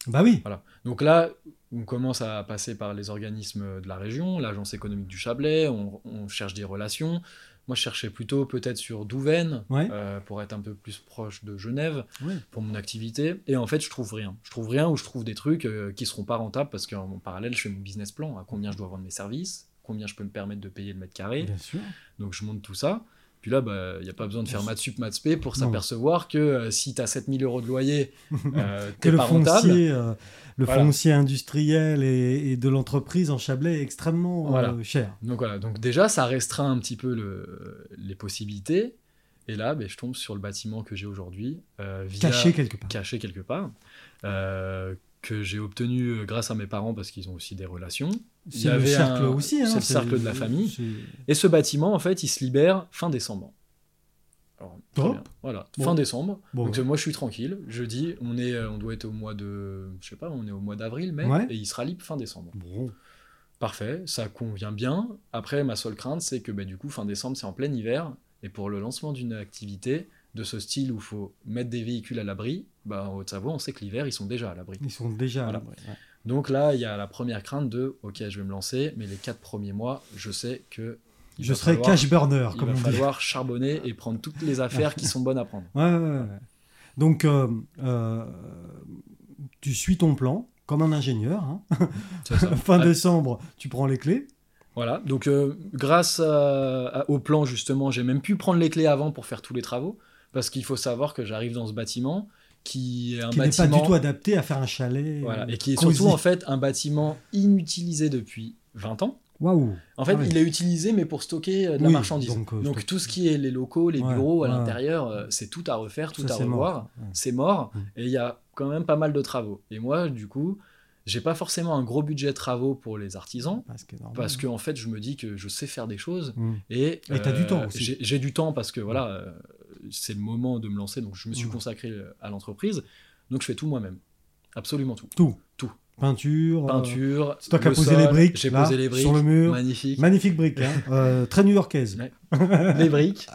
Bah oui. Voilà. Donc là, on commence à passer par les organismes de la région, l'agence économique du Chablais, on, on cherche des relations. Moi, je cherchais plutôt peut-être sur Douvaine, Ouais. euh, pour être un peu plus proche de Genève, Ouais. pour mon activité. Et en fait, je trouve rien. Je trouve rien ou je trouve des trucs euh, qui seront pas rentables parce qu'en parallèle, je fais mon business plan, à combien je dois vendre mes services, combien je peux me permettre de payer le mètre carré. Bien sûr. Donc je monte tout ça. Puis là, il n'y a pas besoin de faire maths sup, maths spé pour s'apercevoir que euh, si tu as 7000 euros de loyer, euh, t'es pas rentable. euh, le Voilà. foncier industriel et, et de l'entreprise en Chablais est extrêmement euh, Voilà. cher. Donc voilà, donc déjà ça restreint un petit peu le- les possibilités. Et là, ben, je tombe sur le bâtiment que j'ai aujourd'hui, Caché quelque part. caché quelque part, que j'ai obtenu grâce à mes parents parce qu'ils ont aussi des relations. C'est le cercle un- aussi. hein, c'est le cercle de la famille. Et ce bâtiment, en fait, il se libère fin décembre. Alors, bien. Voilà, Bon. fin décembre. Bon. Donc moi, je suis tranquille. Je dis, on est, euh, on doit être au mois de, je sais pas, on est au mois d'avril, mai, Ouais. et il sera libre fin décembre. Bon. Parfait, ça convient bien. Après, ma seule crainte, c'est que bah, du coup, fin décembre, c'est en plein hiver. Et pour le lancement d'une activité de ce style où il faut mettre des véhicules à l'abri, bah, en Haute-Savoie, on sait que l'hiver, ils sont déjà à l'abri. Ils sont déjà. à Voilà. l'abri, ouais. Donc là, il y a la première crainte de, ok, je vais me lancer, mais les quatre premiers mois, je sais que il Je va serai falloir- cash burner, il comme va on dit. falloir charbonner et prendre toutes les affaires qui sont bonnes à prendre. Ouais, ouais, ouais. Donc, euh, euh, tu suis ton plan comme un ingénieur. hein. Fin Ah, décembre, tu prends les clés. Voilà, donc euh, grâce à- au plan justement, j'ai même pu prendre les clés avant pour faire tous les travaux, parce qu'il faut savoir que j'arrive dans ce bâtiment qui est un qui n'est pas bâtiment, du tout adapté à faire un chalet. voilà, euh, et qui est surtout en fait un bâtiment inutilisé depuis 20 ans. Waouh. En fait, Ah il est utilisé mais pour stocker euh, de la Oui, marchandise. donc, euh, tout ce qui est les locaux, les Ouais, bureaux à ouais. l'intérieur, euh, c'est tout à refaire, tout Ça, à revoir. C'est mort et il y a quand même pas mal de travaux. Et moi, du coup, j'ai pas forcément un gros budget de travaux pour les artisans Parce que, normal. parce que en fait, je me dis que je sais faire des choses Mm. et Et t'as du temps. J'ai du temps parce que voilà, euh, c'est le moment de me lancer, donc je me suis consacré à l'entreprise, donc je fais tout moi-même, absolument tout. Tout. Peinture. euh, Peinture. c'est toi qui as posé les briques. J'ai là, posé les briques. Sur le mur. Magnifique. Magnifique brique, hein. Euh, très new-yorkaise. Ouais. les briques,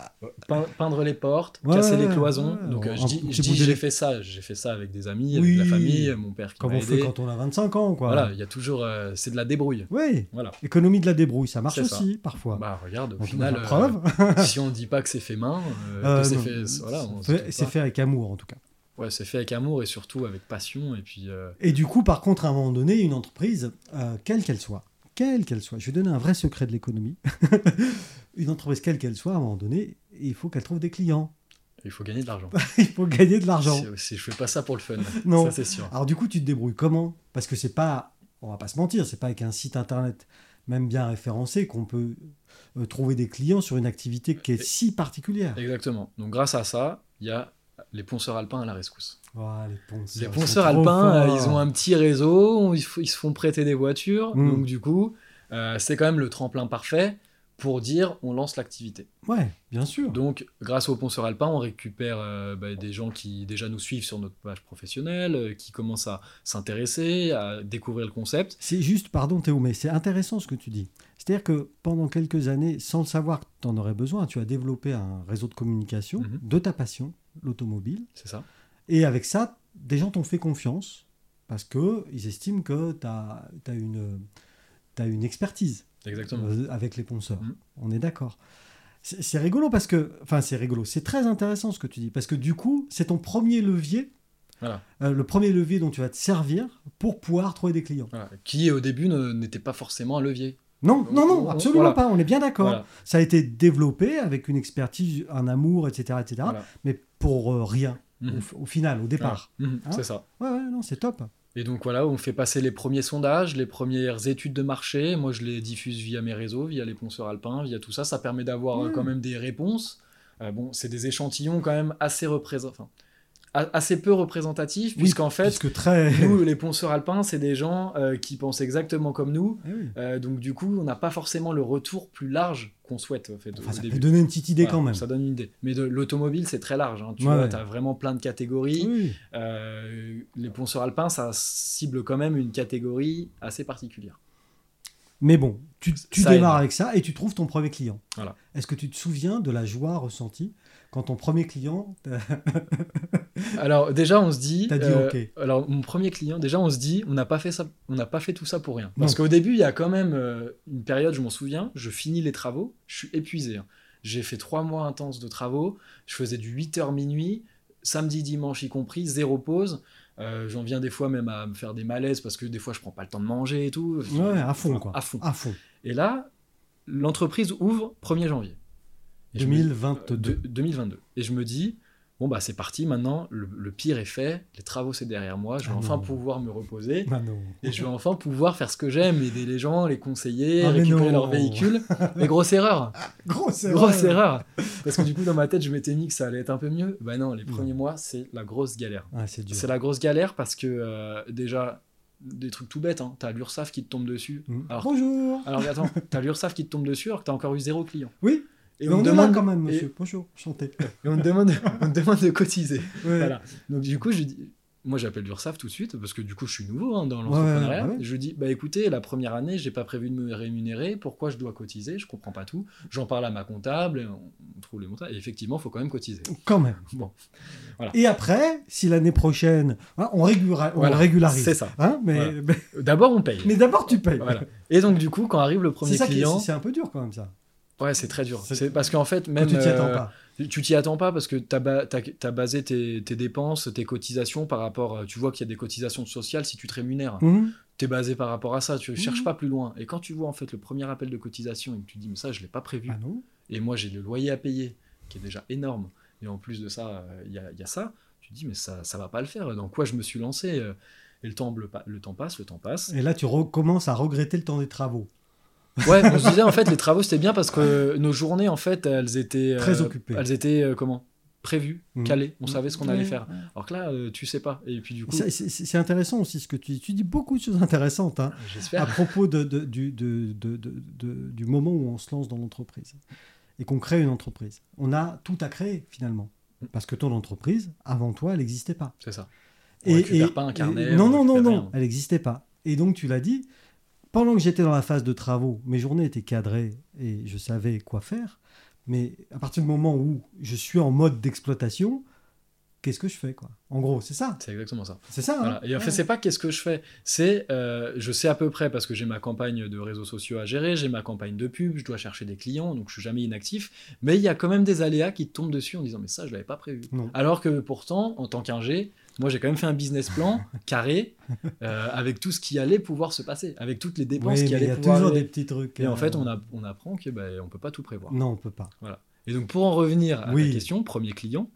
pein- peindre les portes, Ouais, casser les cloisons. ouais, Donc euh, je dis, je j'ai fait ça, j'ai fait ça avec des amis, Oui. avec la famille, mon père qui Comme on fait aidé. quand on a 25 ans, quoi. Voilà, il y a toujours, euh, c'est de la débrouille. Oui, Voilà. économie de la débrouille, ça marche ça. aussi, parfois. Bah regarde, au final, preuve. si on dit pas que c'est fait main, c'est fait, voilà, fait avec amour, en tout cas. Ouais, c'est fait avec amour et surtout avec passion et puis. euh, Et du coup, par contre, à un moment donné, une entreprise, euh, quelle qu'elle soit, quelle qu'elle soit, je vais donner un vrai secret de l'économie. une entreprise, quelle qu'elle soit, à un moment donné, il faut qu'elle trouve des clients. il faut gagner de l'argent. il faut gagner de l'argent. Si, je fais pas ça pour le fun, Non. ça c'est sûr. Alors du coup, tu te débrouilles comment? Parce que c'est pas, on va pas se mentir, c'est pas avec un site internet même bien référencé qu'on peut euh, trouver des clients sur une activité qui est si particulière. Exactement. Donc grâce à ça, il y a les ponceurs alpins à la rescousse. Oh, les ponceurs, Les alpins, ils ont un petit réseau, ils, se font prêter des voitures. Mm. Donc du coup, euh, c'est quand même le tremplin parfait pour dire on lance l'activité. Ouais, bien sûr. Donc grâce aux ponceurs alpins, on récupère euh, bah, des gens qui déjà nous suivent sur notre page professionnelle, euh, qui commencent à s'intéresser, à découvrir le concept. C'est juste, pardon Théo, mais c'est intéressant ce que tu dis. C'est-à-dire que pendant quelques années, sans le savoir que tu en aurais besoin, tu as développé un réseau de communication Mhm. de ta passion, l'automobile. C'est ça Et avec ça, des gens t'ont fait confiance parce qu'ils estiment que tu as, une, t'as une expertise Exactement. euh, avec les ponceurs. Mhm. On est d'accord. C'est rigolo parce que, enfin c'est rigolo, c'est très intéressant ce que tu dis parce que du coup c'est ton premier levier, Voilà. euh, le premier levier dont tu vas te servir pour pouvoir trouver des clients. Voilà. Qui au début n'était pas forcément un levier. Non, non, non, Voilà. absolument pas. On est bien d'accord. Voilà. Ça a été développé avec une expertise, un amour, etc., etc. Voilà. Mais pour euh, rien Mhm. au, final, au départ. Mhm, Hein c'est ça. Ouais, ouais, non, c'est top. Et donc voilà, on fait passer les premiers sondages, les premières études de marché. Moi, je les diffuse via mes réseaux, via les ponceurs alpins, via tout ça. Ça permet d'avoir euh, quand même des réponses. Euh, bon, c'est des échantillons quand même assez représent- enfin, assez peu représentatifs, Oui, puisqu'en fait, Puisque très. nous, les ponceurs alpins, c'est des gens euh, qui pensent exactement comme nous. Eh oui. Euh, donc du coup, on n'a pas forcément le retour plus large qu'on souhaite. En fait, Enfin, ça début. peut donner une petite idée Voilà, quand même. Ça donne une idée. Mais l'automobile, c'est très large. hein. Tu Ouais, vois, ouais. as vraiment plein de catégories. Oui. Euh, les ponceurs alpins, ça cible quand même une catégorie assez particulière. Mais bon, tu, démarres aide. avec ça et tu trouves ton premier client. Voilà. Est-ce que tu te souviens de la joie ressentie quand ton premier client. Alors déjà, on se dit. T'as dit euh, OK. Alors mon premier client, déjà, on se dit, on n'a pas fait ça, on n'a pas fait tout ça pour rien. Parce qu'au début, il y a quand même euh, une période, je m'en souviens, je finis les travaux, je suis épuisé. hein. J'ai fait trois mois intenses de travaux, je faisais du 8h minuit, samedi, dimanche y compris, zéro pause. Euh, J'en viens des fois même à me faire des malaises parce que des fois je prends pas le temps de manger et tout. Ouais, à fond, quoi. À fond. À fond. Et là, l'entreprise ouvre 1er janvier. Et je me- 2022. de- 2022. Et je me dis, bon, bah c'est parti, maintenant, le, le pire est fait, les travaux c'est derrière moi, je vais Ah enfin non. pouvoir me reposer. Ah non. Et je vais enfin pouvoir faire ce que j'aime, aider les gens, les conseiller, Ah, récupérer leur véhicule. Mais grosse erreur, Grosse grosse erreur. Parce que du coup, dans ma tête, je m'étais mis que ça allait être un peu mieux. Bah non, les premiers mois, c'est la grosse galère. Ah, c'est dur. C'est la grosse galère parce que euh, déjà, des trucs tout bêtes, hein, t'as l'URSAF qui te tombe dessus. Mm. Alors, Bonjour. alors attends, t'as l'URSAF qui te tombe dessus alors que t'as encore eu zéro client. Oui, Et mais on, là demande quand même, et- monsieur. Bonjour, chanté. Et on demande, on demande de cotiser. Ouais. Voilà. Donc du coup, je dis, moi j'appelle l'URSSAF tout de suite parce que du coup je suis nouveau hein, dans l'entrepreneuriat. ouais, ouais. Je dis, bah écoutez, la première année, j'ai pas prévu de me rémunérer. Pourquoi je dois cotiser? Je comprends pas tout. J'en parle à ma comptable, et on on trouve les montants. Et effectivement, il faut quand même cotiser. Quand même. Bon, Voilà. Et après, si l'année prochaine, hein, on, régula- on Voilà. régularise. c'est ça. Hein, mais Voilà. mais, D'abord, on paye. mais d'abord, tu payes. Voilà. Et donc du coup, quand arrive le premier client, c'est un peu dur quand même ça. Ouais, c'est très dur. C'est- parce qu'en fait, Quand même tu t'y attends euh, pas. Tu t'y attends pas parce que tu as, basé tes, tes dépenses, tes cotisations par rapport. euh, Tu vois qu'il y a des cotisations sociales si tu te rémunères. Mhm. Tu es basé par rapport à ça. Tu cherches Mhm. pas plus loin. Et quand tu vois en fait le premier appel de cotisation et que tu te dis, mais ça, je l'ai pas prévu. Ah non Et moi, j'ai le loyer à payer qui est déjà énorme. Et en plus de ça, euh, il y, a, il y a ça. Tu te dis, mais ça, ça va pas le faire. Dans quoi je me suis lancé Et le temps, le, le temps passe, le temps passe. Et là, tu recommences à regretter le temps des travaux. Ouais, on se disait en fait les travaux c'était bien parce que nos journées en fait elles étaient Très euh, occupées. Elles étaient euh, comment? Prévues, Mhm. calées. On savait ce qu'on allait Ouais, faire. Alors que là euh, tu sais pas. Et puis du coup, C'est- intéressant aussi ce que tu dis. Tu dis beaucoup de choses intéressantes hein, à propos de, de- du, de- de- de- de- du moment où on se lance dans l'entreprise et qu'on crée une entreprise. On a tout à créer finalement. Parce que ton entreprise, avant toi, elle n'existait pas. C'est ça. On récupère pas un carnet, non, on non, non, non, rien. elle n'existait pas. Et donc, tu l'as dit, pendant que j'étais dans la phase de travaux, mes journées étaient cadrées et je savais quoi faire. Mais à partir du moment où je suis en mode d'exploitation, qu'est-ce que je fais quoi? En gros, c'est ça. C'est exactement ça. C'est ça. hein? Voilà. Et en fait, c'est pas qu'est-ce que je fais. C'est, euh, je sais à peu près parce que j'ai ma campagne de réseaux sociaux à gérer, j'ai ma campagne de pub, je dois chercher des clients, donc je suis jamais inactif. Mais il y a quand même des aléas qui tombent dessus en disant mais ça je l'avais pas prévu. Non. Alors que pourtant, en tant qu'ingé, moi j'ai quand même fait un business plan carré euh, avec tout ce qui allait pouvoir se passer, avec toutes les dépenses Oui, qui mais il allaient y a pouvoir. toujours des petits trucs. Et en euh, fait, on, a, on apprend que ben, on peut pas tout prévoir. Non, on peut pas. Et donc pour en revenir à Oui. la question, premier client,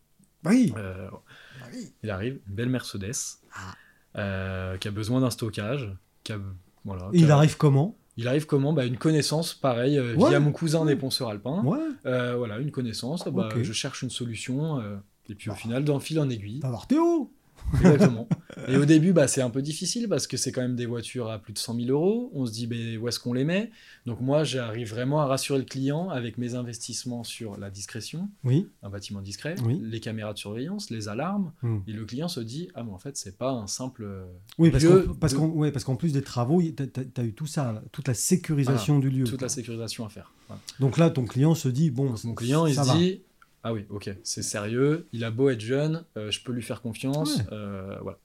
Oui. euh, Bah oui. il arrive, une belle Mercedes, Ah. euh, qui a besoin d'un stockage, qui a, voilà, Et qui il a- arrive comment? Il arrive comment? Bah, Une connaissance, pareil, euh, Ouais, via mon cousin ouais. des ponceurs alpins. Ouais. Euh, voilà, une connaissance, bah, Ok. je cherche une solution, euh, et puis au Bah. final, dans fil en aiguille. Va voir Théo. Exactement. Et au début, bah, c'est un peu difficile parce que c'est quand même des voitures à plus de 100 000 euros. On se dit, où est-ce qu'on les met? Donc moi, j'arrive vraiment à rassurer le client avec mes investissements sur la discrétion, Oui. un bâtiment discret, Oui. les caméras de surveillance, les alarmes. Hmm. Et le client se dit, ah mais en fait, c'est pas un simple... euh, Oui, parce qu'en parce de- qu'en- ouais, parce qu'en plus des travaux, tu as, eu tout ça, toute la sécurisation du lieu. toute quoi. la sécurisation à faire. Voilà. Donc là, ton client se dit bon, Donc, mon client, il se va. dit, ah oui, ok, c'est sérieux, il a beau être jeune, euh, je peux lui faire confiance. Ouais. euh, voilà.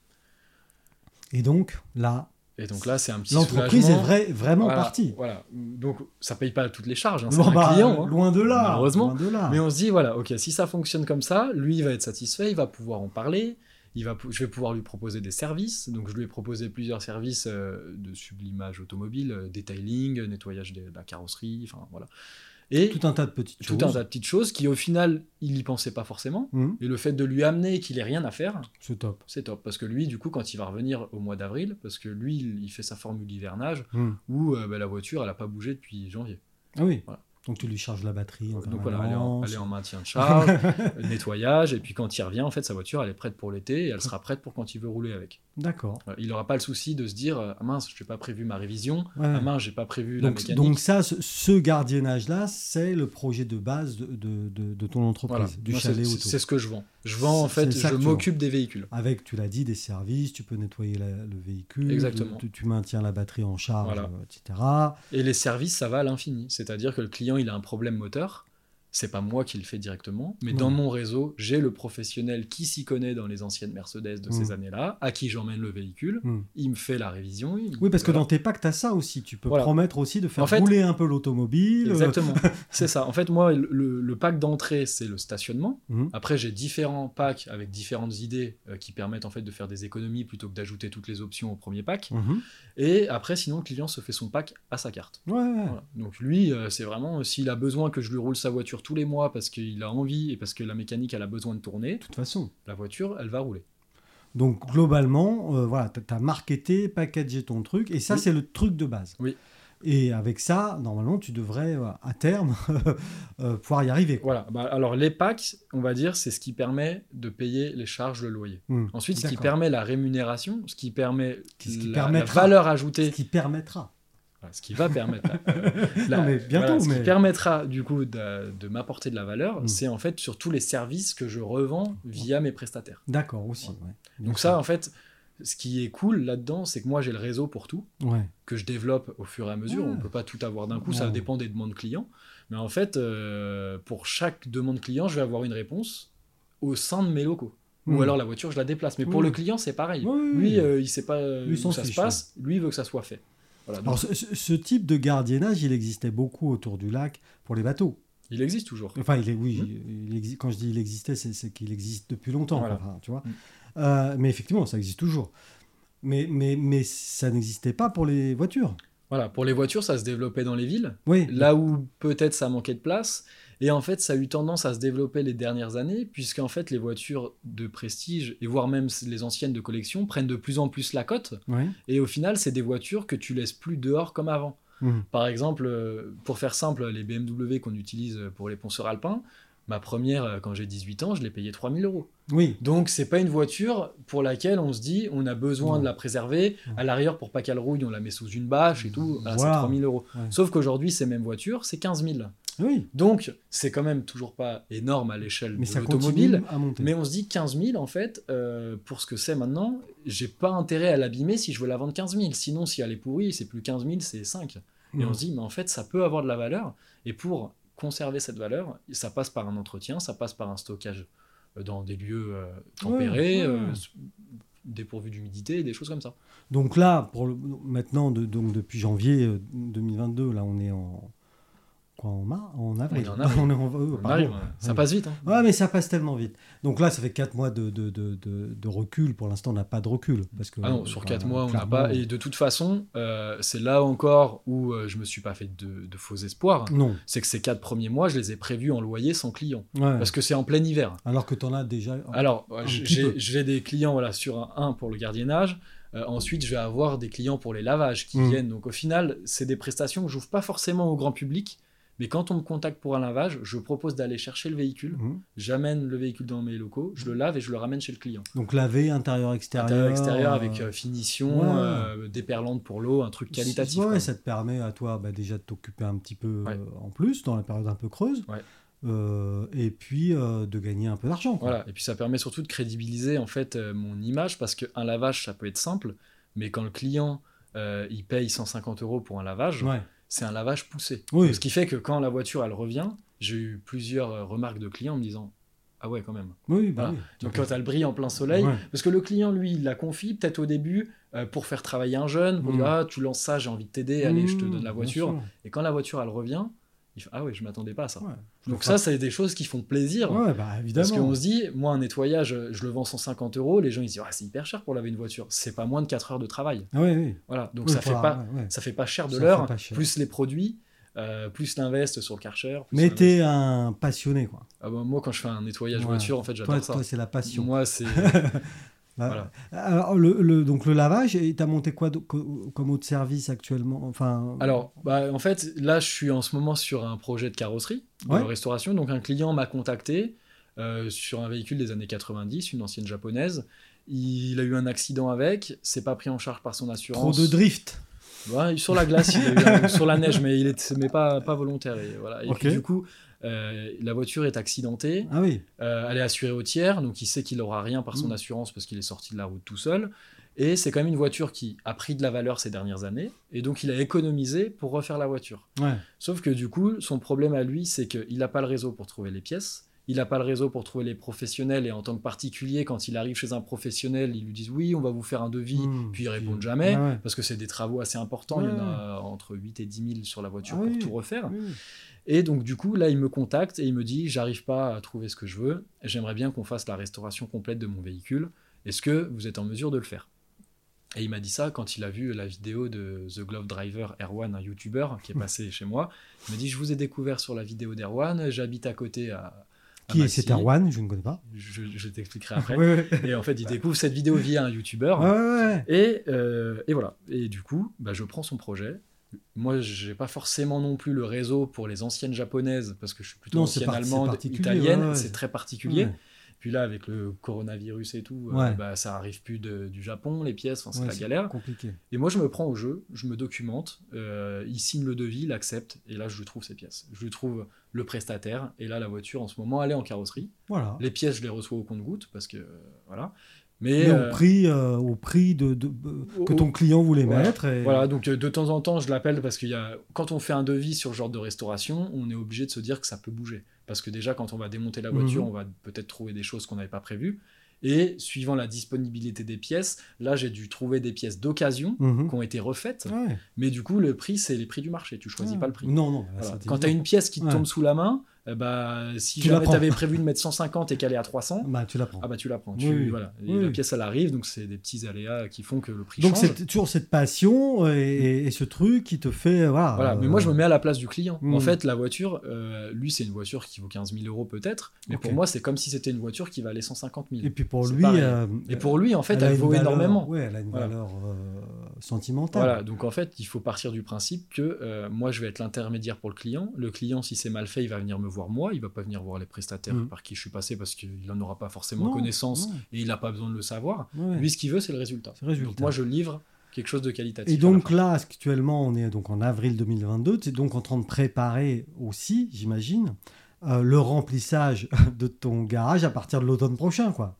Et donc là, Et donc là, c'est un petit l'entreprise est vrai- vraiment Voilà, partie. Voilà. Donc ça paye pas toutes les charges, hein, c'est Bon, un bah, client. hein. loin de là. Malheureusement. loin de là. Mais on se dit, voilà, ok, si ça fonctionne comme ça, lui il va être satisfait, il va pouvoir en parler, il va, je vais pouvoir lui proposer des services. Donc je lui ai proposé plusieurs services euh, de sublimage automobile, detailing, nettoyage de, de la carrosserie, enfin voilà. Et tout un tas de petites tout choses. un tas de petites choses qui au final, il y pensait pas forcément. Et le fait de lui amener qu'il ait rien à faire, c'est top. c'est top. Parce que lui, du coup, quand il va revenir au mois d'avril, parce que lui, il il fait sa formule d'hivernage, Hum. où euh, bah, la voiture, elle a pas bougé depuis janvier. Ah oui. Voilà. Donc tu lui charges la batterie. En Donc voilà, elle est en, permanence. elle est en maintien de charge, nettoyage, et puis quand il revient, en fait, sa voiture, elle est prête pour l'été, et elle sera prête pour quand il veut rouler avec. D'accord. Il n'aura pas le souci de se dire, ah mince, je n'ai pas prévu ma révision, Ouais. ah mince, j'ai pas prévu la donc, mécanique. donc ça, ce, ce gardiennage-là, c'est le projet de base de, de, de- de ton entreprise, Voilà. du Moi, chalet auto. C'est ce que je vends. Je vends, en fait, je m'occupe des véhicules. Avec, tu l'as dit, des services, tu peux nettoyer la- le véhicule, Exactement. Tu, tu maintiens la batterie en charge, Voilà. etc. Et les services, ça va à l'infini. C'est-à-dire que le client, il a un problème moteur. C'est pas moi qui le fais directement, mais dans mon réseau, j'ai le professionnel qui s'y connaît dans les anciennes Mercedes de Mm. ces années-là, à qui j'emmène le véhicule. Hmm. Il me fait la révision. Oui, parce que voilà. dans tes packs, tu as ça aussi. Tu peux Voilà. promettre aussi de faire En fait- rouler un peu l'automobile. Exactement. c'est ça. En fait, moi, le, le pack d'entrée, c'est le stationnement. Mhm. Après, j'ai différents packs avec différentes idées euh, qui permettent en fait de faire des économies plutôt que d'ajouter toutes les options au premier pack. Mhm. Et après, sinon, le client se fait son pack à sa carte. Ouais, ouais. Voilà. Donc lui, euh, c'est vraiment euh, s'il a besoin que je lui roule sa voiture tous les mois parce qu'il a envie et parce que la mécanique elle a besoin de tourner, de toute façon. la voiture elle va rouler. Donc globalement, euh, voilà, tu as marketé, packagé ton truc, et ça Oui. c'est le truc de base. Oui. Et avec ça, normalement, tu devrais, euh, à terme, euh, pouvoir y arriver. quoi. Voilà. Bah, alors les packs, on va dire, c'est ce qui permet de payer les charges, le loyer. Hmm. Ensuite, ce qui permet la rémunération, ce qui permet Ce qui la, la valeur Ce ajoutée, qui permettra. Ce qui va permettre, la- Non, mais bientôt, ce mais- qui permettra du coup de, de m'apporter de la valeur, Mm. c'est en fait sur tous les services que je revends via mes prestataires. D'accord, aussi. ouais. Donc ça, en fait, ce qui est cool là-dedans, c'est que moi j'ai le réseau pour tout. Ouais. que je développe au fur et à mesure. Ouais. On ne peut pas tout avoir d'un coup, ça dépend des demandes clients. Mais en fait, euh, pour chaque demande client, je vais avoir une réponse au sein de mes locaux. Hmm. Ou alors la voiture, je la déplace. Mais pour le client, c'est pareil. Lui, euh, il sait pas euh, Lui, où ça se passe. Lui, il veut que ça soit fait. Voilà, donc, Alors, ce, type de gardiennage, il existait beaucoup autour du lac pour les bateaux. il existe toujours. Enfin, il est, oui, Hmm. il exi- quand je dis il existait, c'est, qu'il existe depuis longtemps. Voilà. enfin, tu vois. Hmm. Euh, mais effectivement, ça existe toujours. Mais, mais, mais ça n'existait pas pour les voitures. Voilà, pour les voitures, ça se développait dans les villes. Oui, Là où peut-être ça manquait de place. Et en fait, ça a eu tendance à se développer les dernières années, puisqu'en fait, les voitures de prestige, et voire même les anciennes de collection, prennent de plus en plus la cote. Et au final, c'est des voitures que tu laisses plus dehors comme avant. Mhm. Par exemple, euh, pour faire simple, les BMW qu'on utilise pour les ponceurs alpins, Ma première, euh, quand j'ai 18 ans, je l'ai payée 3000 euros. Oui. Donc, c'est pas une voiture pour laquelle on se dit on a besoin Non. de la préserver. Non. À l'arrière, pour pas qu'elle rouille, on la met sous une bâche et tout. Voilà, Voilà. C'est 3000 euros. Ouais. Sauf qu'aujourd'hui, ces mêmes voitures, c'est 15 000. Oui. Donc, c'est quand même toujours pas énorme à l'échelle de l'automobile. Mais on se dit 15 000, en fait, euh, pour ce que c'est maintenant, j'ai pas intérêt à l'abîmer si je veux la vendre 15 000. Sinon, si elle est pourrie, c'est plus 15 000, c'est 5. Et on se dit, mais en fait, ça peut avoir de la valeur. Et pour conserver cette valeur, ça passe par un entretien, ça passe par un stockage euh, dans des lieux euh, tempérés, Ouais, ouais. euh, s- dépourvus d'humidité, des choses comme ça. Donc là, pour le, maintenant, de- donc depuis janvier euh, 2022, là, on est en quoi en, mar- en avril. On est en avril. On arrive, ça Oui. passe vite. hein. Ouais, mais ça passe tellement vite. Donc là, ça fait 4 mois de, de, de, recul. Pour l'instant, on n'a pas de recul. Parce que, Ah non, sur euh, 4 mois, on n'a pas. Et de toute façon, euh, c'est là encore où euh, je me suis pas fait de, de faux espoirs. Non. C'est que ces 4 premiers mois, je les ai prévus en loyer sans client. Ouais. Parce que c'est en plein hiver. Alors que tu en as déjà. Alors, j'ai des clients voilà, sur un, un pour le gardiennage. Euh, ensuite, je vais avoir des clients pour les lavages qui Mm. viennent. Donc, au final, c'est des prestations que j'ouvre pas forcément au grand public. Mais quand on me contacte pour un lavage, je propose d'aller chercher le véhicule. Mhm. J'amène le véhicule dans mes locaux, je le lave et je le ramène chez le client. Donc laver intérieur extérieur. Intérieur, extérieur, euh, avec euh, finition, ouais. euh, déperlante pour l'eau, un truc qualitatif. Ouais, ça te permet à toi bah, déjà de t'occuper un petit peu Ouais. euh, en plus dans la période un peu creuse. Ouais. Euh, et puis de gagner un peu d'argent. Voilà, et puis ça permet surtout de crédibiliser en fait mon image parce qu'un lavage ça peut être simple, mais quand le client il paye 150 euros pour un lavage, Ouais. C'est un lavage poussé. Oui. Ce qui fait que quand la voiture elle revient, j'ai eu plusieurs euh, remarques de clients en me disant ah ouais quand même. Oui, bah Voilà. oui. Donc quand t'as le bris en plein soleil, Ouais. parce que le client lui il la confie peut-être au début euh, pour faire travailler un jeune, pour Mm. dire ah tu lances ça j'ai envie de t'aider, allez je te Mmh, donne la voiture. Et quand la voiture elle revient, ah ouais je m'attendais pas à ça. Ouais. Donc ça c'est des choses qui font plaisir. Ouais, bah évidemment. Parce qu'on se dit, moi, un nettoyage, je le vends 150 euros. Les gens, ils se disent, Ah, c'est hyper cher pour laver une voiture. C'est pas moins de 4 heures de travail. Ah oui. Voilà. Donc, Oui, ça, fait faudra- pas, ça fait pas cher de l'heure, plus les produits, euh, plus l'invest sur le Karcher. Mais t'es un passionné, quoi. Ah bah, moi, quand je fais un nettoyage voiture, en fait, j'adore ça. toi c'est la passion. Moi, c'est. Bah, voilà. Alors, le, le- donc le lavage, et t'as monté quoi de- comme autre service actuellement? Enfin. Alors, bah, en fait, là, je suis en ce moment sur un projet de carrosserie, de Ouais. restauration. Donc, un client m'a contacté euh, sur un véhicule des années 90, une ancienne japonaise. Il a eu un accident avec, c'est pas pris en charge par son trop assurance. de drift. Ouais, sur la glace, il a eu un- sur la neige, mais il est, mais pas, pas volontaire. Et, voilà. et puis du coup, euh, la voiture est accidentée, Ah oui. euh, elle est assurée au tiers, donc il sait qu'il n'aura rien par son Mm. assurance parce qu'il est sorti de la route tout seul. Et c'est quand même une voiture qui a pris de la valeur ces dernières années, et donc il a économisé pour refaire la voiture. Ouais. Sauf que du coup, son problème à lui, c'est qu'il n'a pas le réseau pour trouver les pièces. Il n'a pas le réseau pour trouver les professionnels et en tant que particulier, quand il arrive chez un professionnel, ils lui disent oui, on va vous faire un devis, Mmh. puis ils répondent jamais Ouais, parce que c'est des travaux assez importants. Il y en a entre 8 et 10 000 sur la voiture Ah pour oui. tout refaire. Oui. Et donc, du coup, là, il me contacte et il me dit J'arrive pas à trouver ce que je veux. J'aimerais bien qu'on fasse la restauration complète de mon véhicule. Est-ce que vous êtes en mesure de le faire? Et il m'a dit ça quand il a vu la vidéo de The Glove Driver Erwan, un YouTuber qui est passé chez moi. Il m'a dit Je vous ai découvert sur la vidéo d'Erwan, j'habite à côté à. Qui est cet Erwan? Je ne connais pas. Je, je t'expliquerai après. Ouais, ouais. Et en fait, il découvre cette vidéo via un YouTuber. Ouais. Et, euh, et voilà. Et du coup, bah, je prends son projet. Moi, j'ai pas forcément non plus le réseau pour les anciennes japonaises, parce que je suis plutôt Non, ancienne allemande, italienne, ouais, ouais. c'est très particulier. Ouais. Puis là, avec le coronavirus et tout, euh, bah, ça arrive plus de- du Japon, les pièces, c'est la galère. Compliqué. Et moi, je me prends au jeu, je me documente, euh, il signe le devis, il accepte, et là, je lui trouve ses pièces. Je lui trouve le prestataire, et là, la voiture, en ce moment, elle est en carrosserie. Voilà. Les pièces, je les reçois au compte-goutte, parce que, euh, voilà. Mais, Mais euh, au prix, euh, au prix de, de- que au- ton client voulait Voilà. mettre. Et... Voilà, donc euh, de temps en temps, je l'appelle parce a, quand on fait un devis sur ce genre de restauration, on est obligé de se dire que ça peut bouger. Parce que déjà, quand on va démonter la voiture, Mhm. on va peut-être trouver des choses qu'on n'avait pas prévues. Et suivant la disponibilité des pièces, là, j'ai dû trouver des pièces d'occasion Mhm. qui ont été refaites. Ouais. Mais du coup, le prix, c'est les prix du marché. Tu choisis Ouais. pas le prix. Non, non. Voilà. c'était Quand tu as une pièce qui te Ouais. tombe sous la main, bah, si Tu jamais avais prévu de mettre 150 et qu'elle est à 300, Bah, tu la prends. ah bah tu la prends. Oui, Tu- oui. voilà. Et Oui, la oui. pièce, elle arrive, donc c'est des petits aléas qui font que le prix Donc change. c'est toujours cette passion et, et- ce truc qui te fait voilà. Voilà, mais euh, moi je me mets à la place du client. En fait, la voiture, euh, lui c'est une voiture qui vaut 15 000 euros peut-être, mais pour moi c'est comme si c'était une voiture qui valait 150 000. Et puis pour lui, euh, Et pour lui, en fait, elle vaut valeur- énormément. Ouais, elle a une Voilà. valeur euh, sentimental. Voilà, donc en fait, il faut partir du principe que euh, moi, je vais être l'intermédiaire pour le client. Le client, si c'est mal fait, il va venir me voir moi, il va pas venir voir les prestataires Mm. par qui je suis passé parce qu'il n'en aura pas forcément Non, connaissance non. et il n'a pas besoin de le savoir. Ouais. Lui, ce qu'il veut, c'est le résultat. C'est le résultat. Donc moi, je livre quelque chose de qualitatif. Et donc là, actuellement, on est donc en avril 2022. Tu es donc en train de préparer aussi, j'imagine, euh, le remplissage de ton garage à partir de l'automne prochain, quoi.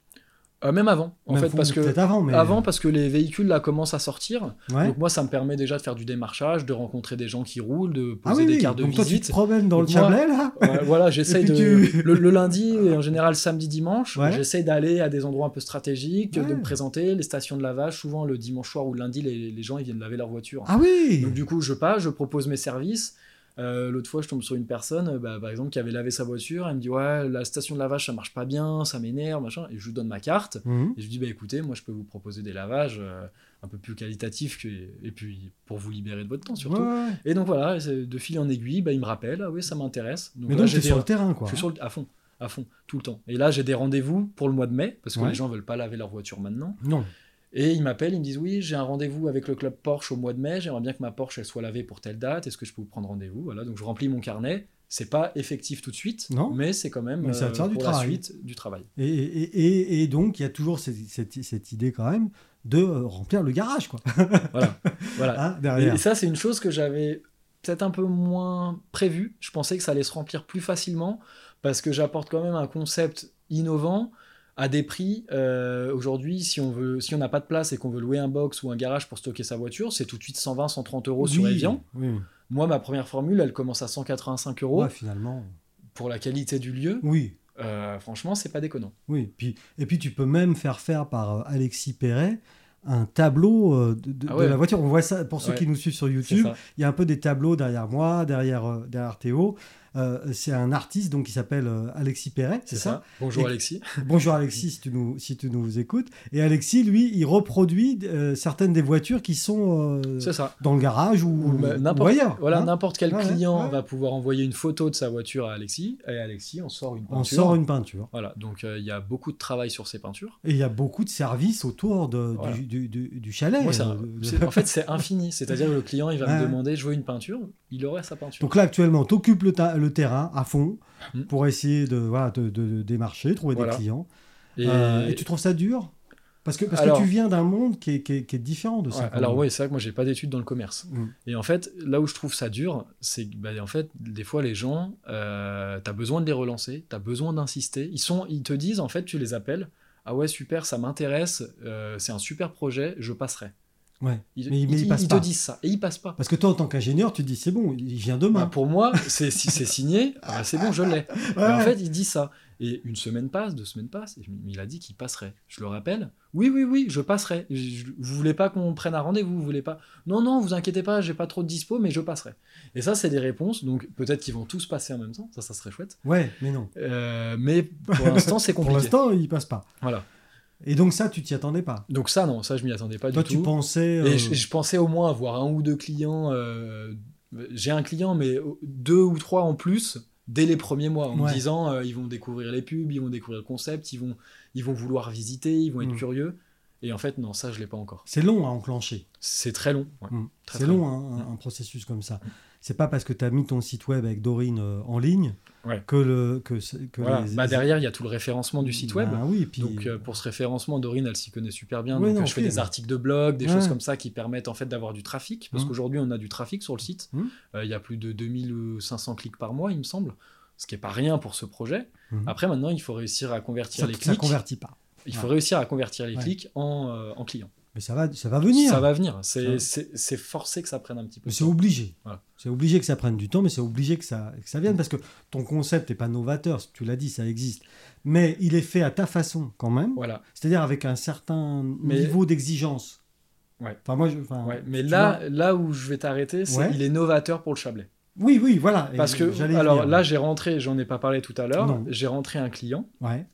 Euh, même avant, en Même fait, parce que avant, mais avant, parce que les véhicules là commencent à sortir. Ouais. Donc moi, ça me permet déjà de faire du démarchage, de rencontrer des gens qui roulent, de poser Ah oui, des oui. cartes de donc toi, tu visite. te promènes dans Donc le Chablais, là Ouais, voilà, j'essaye de tu- le, le lundi et en général samedi dimanche, Ouais. j'essaye d'aller à des endroits un peu stratégiques, de me présenter les stations de lavage. Souvent le dimanche soir ou le lundi, les, les gens ils viennent laver leur voiture. Ah oui Donc du coup, je passe, je propose mes services. Euh, L'autre fois, je tombe sur une personne, euh, bah, par exemple, qui avait lavé sa voiture. Elle me dit ouais, la station de lavage ça marche pas bien, ça m'énerve, machin. Et je lui donne ma carte. Mhm. Et je lui dis bah écoutez, moi je peux vous proposer des lavages euh, un peu plus qualitatifs que et puis pour vous libérer de votre temps surtout. Ouais, ouais. Et donc voilà, de fil en aiguille, bah, il me rappelle, ah oui, ça m'intéresse. Donc Mais là, donc, des- sur le terrain, quoi. je suis sur le- à fond, à fond, tout le temps. Et là, j'ai des rendez-vous pour le mois de mai, parce que Ouais. les gens veulent pas laver leur voiture maintenant. Non. Et ils m'appellent, ils me disent oui, j'ai un rendez-vous avec le club Porsche au mois de mai, j'aimerais bien que ma Porsche elle soit lavée pour telle date, est-ce que je peux vous prendre rendez-vous? Voilà, donc je remplis mon carnet. C'est pas effectif tout de suite, Non. mais c'est quand même Mais ça faire du la travail. suite du travail. Et, et, et, et donc, il y a toujours cette, cette, cette idée, quand même, de euh, remplir le garage, quoi. Voilà, voilà. Hein, et ça, c'est une chose que j'avais peut-être un peu moins prévue. Je pensais que ça allait se remplir plus facilement parce que j'apporte quand même un concept innovant à des prix. euh, Aujourd'hui, si on veut, si on n'a pas de place et qu'on veut louer un box ou un garage pour stocker sa voiture, c'est tout de suite 120, 130 euros sur Evian. Oui. Moi, ma première formule, elle commence à 185 euros Ouais, finalement. pour la qualité du lieu. Oui. Euh, franchement, c'est pas déconnant. Oui, puis, et puis tu peux même faire faire par euh, Alexis Perret un tableau de, de- Ah de la voiture. On voit ça pour ceux Ouais. qui nous suivent sur YouTube. Il y a un peu des tableaux derrière moi, derrière, derrière Théo. Euh, c'est un artiste donc qui s'appelle euh, Alexis Perret, C'est ça. Bonjour Et- Alexis. Bonjour Alexis, si tu nous, si tu nous écoutes. Et Alexis, lui, il reproduit euh, certaines des voitures qui sont euh, ça. dans le garage ou, Ou, bah, ou ailleurs. Voilà, hein. n'importe quel Ouais, ouais, client ouais. va pouvoir envoyer une photo de sa voiture à Alexis et Alexis en sort une peinture. On sort une peinture. Voilà, donc il y a beaucoup de travail sur ces peintures. Et il y a beaucoup de services autour de, Voilà. du, du, du- du chalet. C'est un- en fait, c'est infini. C'est-à-dire que le client, il va Ouais. me demander, je veux une peinture, il aurait sa peinture. Donc là, actuellement, tu occupes le, ta- le terrain à fond Mm. pour essayer de, voilà, de, de- de démarcher, trouver Voilà. des clients. et, Euh, et tu trouves ça dur? Parce que, parce Alors- que tu viens d'un monde qui est, qui est- qui est différent de ça. Ouais, alors oui, c'est vrai que moi, j'ai pas d'études dans le commerce. Mm. Et en fait, là où je trouve ça dur, c'est que bah, en fait, des fois, les gens, euh, tu as besoin de les relancer, tu as besoin d'insister. Ils, sont, ils te disent, en fait, tu les appelles, ah ouais, super, ça m'intéresse, euh, c'est un super projet, je passerai. Ouais. Ils, Mais- ils- mais ils ils- passent ils te disent ça, et ils passent pas. Parce que toi, en tant qu'ingénieur, tu te dis c'est bon, il vient Bah, demain. pour moi, c'est si c'est signé, ah bah, c'est bon, je l'ai. En fait, il dit ça. Et une semaine passe, deux semaines passent, et il a dit qu'il passerait. Je le rappelle. Oui, oui, oui, je passerai. Je- vous voulez pas qu'on prenne un rendez-vous, vous voulez pas Non, non, vous inquiétez pas, j'ai pas trop de dispo, mais je passerai. Et ça, c'est des réponses. Donc peut-être qu'ils vont tous passer en même temps. Ça, ça serait chouette. Ouais, mais non. Euh, mais pour l'instant, c'est Pour compliqué. l'instant, il passe pas. Voilà. Et donc ça, tu t'y attendais pas. Donc ça, non, ça, je m'y attendais pas Toi, du tu tout. pensais. euh, Et je, je pensais au moins avoir un ou deux clients. euh, J'ai un client, mais deux ou trois en plus dès les premiers mois, en Ouais. me disant euh, ils vont découvrir les pubs, ils vont découvrir le concept, ils vont, ils vont vouloir visiter, ils vont être Mm. curieux. Et en fait, non, ça, je l'ai pas encore. C'est long à enclencher. C'est très long. ouais. Mm. C'est long, hein, un, un processus comme ça. C'est pas parce que tu as mis ton site web avec Dorine euh, en ligne Ouais. que le que, c'est- que Voilà. les- Bah, derrière, il y a tout le référencement du site web. Bah oui, puis Donc euh, pour ce référencement, Dorine, elle s'y connaît super bien. Donc non, euh, je fais des articles de blog, des Ouais. choses comme ça qui permettent en fait d'avoir du trafic. Parce Mm. qu'aujourd'hui, on a du trafic sur le site. Mm. Euh, Il y a plus de 2500 clics par mois, il me semble. Ce qui est pas rien pour ce projet. Mhm. Après, maintenant, il faut réussir à convertir ça, les ça clics. convertit pas. Il faut réussir à convertir les clics en, en clients. Mais ça va, ça va venir. Ça va venir. C'est forcé que ça prenne un petit peu. C'est obligé. Voilà. C'est obligé que ça prenne du temps, mais c'est obligé que ça, que ça vienne parce que ton concept n'est pas novateur. Tu l'as dit, ça existe. Mais il est fait à ta façon quand même. Voilà. C'est-à-dire avec un certain Mais- niveau d'exigence. Ouais. Enfin, moi, je, enfin, Ouais. Mais là, là où je vais t'arrêter, c'est Ouais. il est novateur pour le Chablais. Oui, oui, voilà. Parce Et que, alors là, j'ai rentré, j'en ai pas parlé tout à l'heure, j'ai rentré un client Ouais,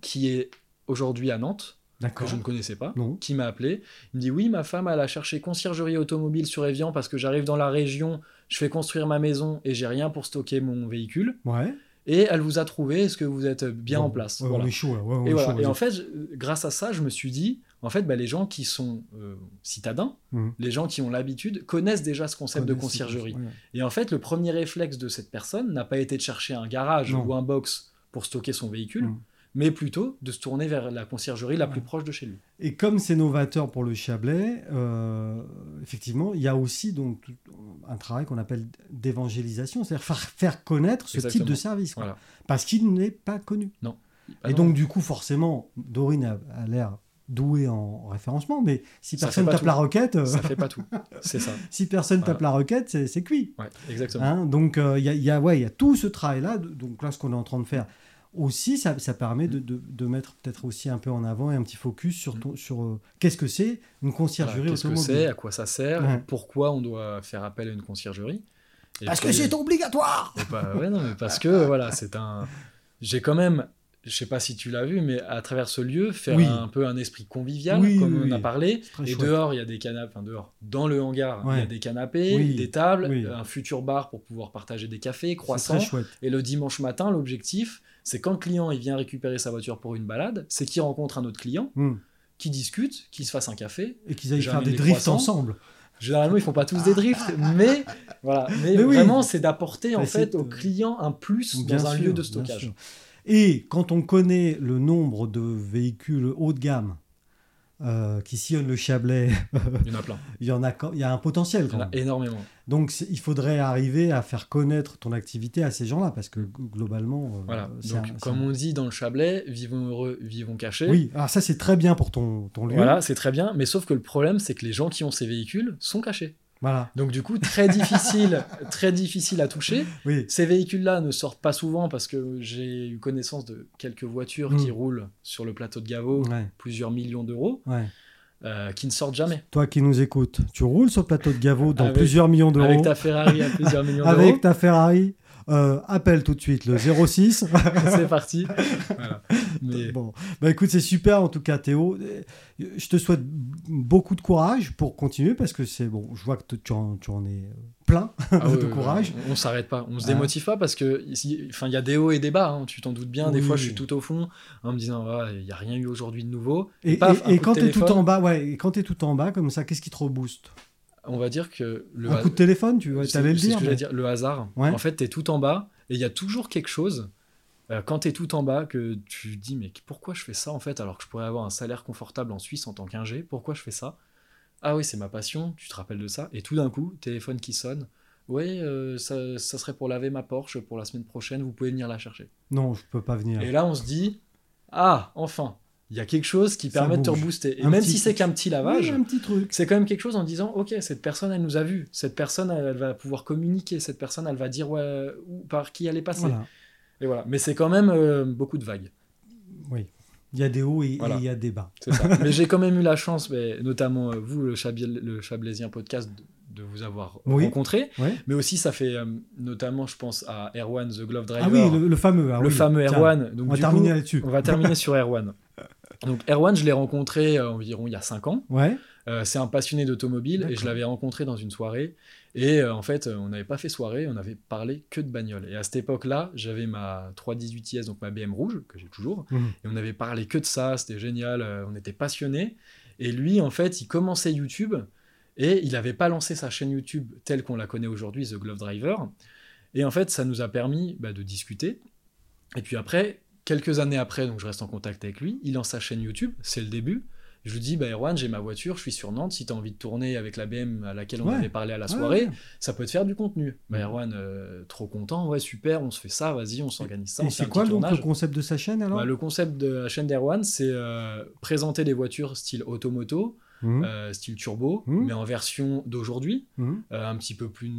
qui est aujourd'hui à Nantes, que je ne connaissais pas, Non. qui m'a appelé. Il me dit Oui, ma femme, elle a cherché conciergerie automobile sur Evian parce que j'arrive dans la région, je fais construire ma maison et j'ai rien pour stocker mon véhicule. Ouais. Et elle vous a trouvé, est-ce que vous êtes bien en place ouais, Voilà. On est chaud on Et, est voilà. chaud, Et en fait, grâce à ça, je me suis dit en fait, bah, les gens qui sont euh, citadins, Mhm. les gens qui ont l'habitude, connaissent déjà ce concept de conciergerie. Et en fait, le premier réflexe de cette personne n'a pas été de chercher un garage Non. ou un box pour stocker son véhicule, Mhm. Mais plutôt de se tourner vers la conciergerie la plus proche de chez lui. Et comme c'est novateur pour le Chablais, euh, effectivement, il y a aussi donc un travail qu'on appelle d'évangélisation, c'est-à-dire faire, faire connaître ce type de service, quoi. Voilà. parce qu'il n'est pas connu. Ah et non, donc du coup, forcément, Dorine a, a l'air douée en référencement, mais si Ça personne tape tout. la requête, euh, ça fait pas tout. C'est ça. si personne Voilà. tape la requête, c'est cuit. Ouais, exactement. Hein, donc euh, il y, a, y a- ouais, il y a tout ce travail-là. de- Donc là, ce qu'on est en train de faire aussi, ça, ça permet de, de- de mettre peut-être aussi un peu en avant et un petit focus sur, ton- sur euh, qu'est-ce que c'est une Voilà, conciergerie Qu'est-ce que c'est À quoi ça sert Ouais. Pourquoi on doit faire appel à une conciergerie Et Parce puis- que c'est obligatoire bah, ouais, non, mais parce que voilà, c'est un. J'ai quand même, je sais pas si tu l'as vu, mais à travers ce lieu, faire Oui. un peu un esprit convivial, Oui, comme oui, on a parlé. Et chouette. dehors, il y a des canapés, enfin dehors, dans le hangar, il y a des canapés, des tables, un futur bar pour pouvoir partager des cafés, croissants. Et le dimanche matin, l'objectif, c'est quand le client il vient récupérer sa voiture pour une balade, c'est qu'il rencontre un autre client, Hmm. qui discute, qui se fasse un café. Et qu'ils aillent faire des drifts ensemble. Généralement, ils font pas tous des drifts, mais voilà. Mais, Mais oui. vraiment, c'est d'apporter en Mais fait au client un plus Bien dans un sûr, lieu de stockage. Et quand on connaît le nombre de véhicules haut de gamme euh, qui sillonnent le Chablais, Il y en a plein. il y en a, quand- il y a un potentiel. Il y Quand en a même. énormément. Donc il faudrait arriver à faire connaître ton activité à ces gens-là parce que globalement, euh, Voilà. Donc, un- comme on dit dans le Chablais, vivons heureux, vivons cachés. Oui, alors ça c'est très bien pour ton, ton lieu. Voilà, c'est très bien. Mais sauf que le problème, c'est que les gens qui ont ces véhicules sont cachés. Voilà, Donc, du coup, très difficile, très difficile à toucher. oui. Ces véhicules-là ne sortent pas souvent parce que j'ai eu connaissance de quelques voitures qui Mm. roulent sur le plateau de Gaveau, Ouais, plusieurs millions d'euros, ouais. euh, qui ne sortent jamais. Toi qui nous écoutes, tu roules sur le plateau de Gaveau dans Avec- plusieurs millions d'euros. Avec ta Ferrari à plusieurs millions d'euros. Avec ta Ferrari, euh, appelle tout de suite le 06. c'est parti. Voilà. Mais Bon, bah écoute, c'est super en tout cas, Théo. Je te souhaite beaucoup de courage pour continuer parce que c'est bon. Je vois que tu en, tu en es plein ah de courage. On, on s'arrête pas, on se Ah. démotive pas parce que enfin, il y a des hauts et des bas. hein, tu t'en doutes bien. Des Oui. fois, je suis tout au fond en me disant, il y a rien eu aujourd'hui de nouveau. Et, paf, et- quand tu es tout en bas, ouais, et quand tu es tout en bas comme ça, qu'est-ce qui te rebooste? On va dire que le Un coup de téléphone, tu allais le dire. mais- le hasard. Ouais. En fait, tu es tout en bas et il y a toujours quelque chose. euh, quand tu es tout en bas, que tu te dis, mais pourquoi je fais ça en fait alors que je pourrais avoir un salaire confortable en Suisse en tant qu'ingé Pourquoi je fais ça? Ah oui, c'est ma passion, tu te rappelles de ça? Et tout d'un coup, téléphone qui sonne. Oui, euh, ça, ça serait pour laver ma Porsche pour la semaine prochaine, vous pouvez venir la chercher. Non, je peux pas venir. Et là, on se dit, ah, enfin, il y a quelque chose qui Ça permet de te rebooster. Et Un même si c'est qu'un petit lavage, Oui, un petit truc. c'est quand même quelque chose en disant, ok, cette personne, elle nous a vus. Cette personne, elle, elle va pouvoir communiquer. Cette personne, elle va dire où, par qui elle est passée. Voilà. Et voilà. Mais c'est quand même euh, beaucoup de vagues. Oui. Il y a des hauts et et il y a des bas. C'est ça. mais j'ai quand même eu la chance, mais notamment euh, vous, le, Chabl- le Chablaisien podcast, de, de vous avoir Oui. rencontré. Ouais. Mais aussi, ça fait euh, notamment, je pense, à Erwan, The Glove Driver. Ah oui, le, le fameux. ah le oui. fameux Tiens, Erwan. Donc, On va terminer coup, là-dessus. on va terminer sur Erwan. Donc Erwan, je l'ai rencontré euh, environ il y a 5 ans. Ouais. Euh, c'est un passionné d'automobile et je l'avais rencontré dans une soirée. Et euh, en fait, on n'avait pas fait soirée, on avait parlé que de bagnole. Et à cette époque-là, j'avais ma 318 IS, donc ma BM rouge, que j'ai toujours. Mhm. Et on avait parlé que de ça, c'était génial, on était passionnés. Et lui, en fait, il commençait YouTube et il n'avait pas lancé sa chaîne YouTube telle qu'on la connaît aujourd'hui, The Glove Driver. Et en fait, ça nous a permis bah, de discuter. Et puis après, quelques années après, donc je reste en contact avec lui, il lance sa chaîne YouTube, c'est le début. Je lui dis, bah Erwan, j'ai ma voiture, je suis sur Nantes, si tu as envie de tourner avec la BM à laquelle on Ouais. avait parlé à la soirée, ouais. ça peut te faire du contenu. Bah Mhm. Erwan, euh, trop content, ouais, super, on se fait ça, vas-y, on s'organise ça. Et c'est quoi donc le concept de sa chaîne alors? Bah, le concept de la chaîne d'Erwan, c'est euh, présenter des voitures style automoto, Mhm. euh, style turbo, Mhm. mais en version d'aujourd'hui, Mhm. euh, un petit peu plus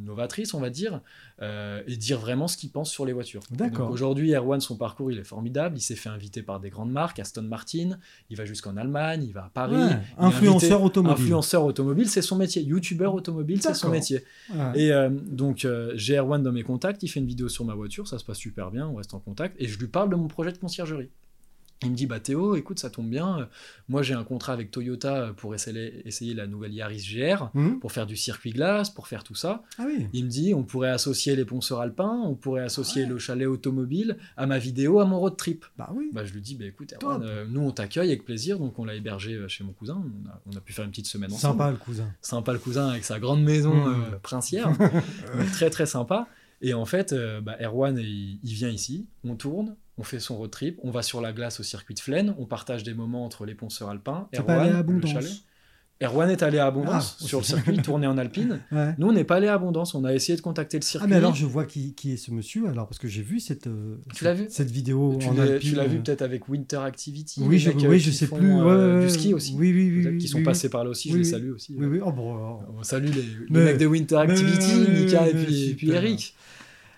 novatrice, on va dire, euh, et dire vraiment ce qu'il pense sur les voitures. D'accord. Aujourd'hui, Erwan, son parcours, il est formidable. Il s'est fait inviter par des grandes marques, Aston Martin, il va jusqu'en Allemagne, il va à Paris. Ouais, Influenceur invité- automobile. Influenceur automobile, c'est son métier. YouTuber automobile, c'est son métier. Ouais. Et donc, j'ai Erwan dans mes contacts, il fait une vidéo sur ma voiture, ça se passe super bien, on reste en contact, et je lui parle de mon projet de conciergerie. Il me dit bah Théo, écoute, ça tombe bien. euh, Moi, j'ai un contrat avec Toyota pour essayer, essayer la nouvelle Yaris GR, Mhm. pour faire du circuit glace, pour faire tout ça. Ah oui. Il me dit on pourrait associer les ponceurs alpins, on pourrait associer Ouais. le chalet automobile à ma vidéo, à mon road trip. Bah oui. Bah, je lui dis bah écoute, Erwan, euh, nous on t'accueille avec plaisir, donc on l'a hébergé euh, chez mon cousin. On a, on a pu faire une petite semaine ensemble. Sympa le cousin. Sympa le cousin avec sa grande maison euh, princière, très très sympa. Et en fait, euh, bah, Erwan, il, il vient ici, on tourne, on fait son road trip, on va sur la glace au circuit de Flaine, on partage des moments entre les ponceurs alpins. À le Abondance chalet. Erwan est allé à Abondance Ah, sur le circuit, tourné en alpine. Ouais. Nous, on n'est pas allé à Abondance, on a essayé de contacter le Ah circuit. mais alors je vois qui, qui est ce monsieur alors parce que j'ai vu cette euh, Tu cette- l'as vu? cette vidéo tu en l'as alpine. tu l'as vu euh, peut-être avec Winter Activity Oui, les je, mecs, oui, je sais font, plus. euh, ouais, du ski aussi. Oui, oui, oui. qui sont oui, passés par là aussi, je les salue aussi. Oui, oui. Oh, bon. On salue les, les Mais- mecs de Winter Activity, mais- Mika et mais puis, et puis. Eric.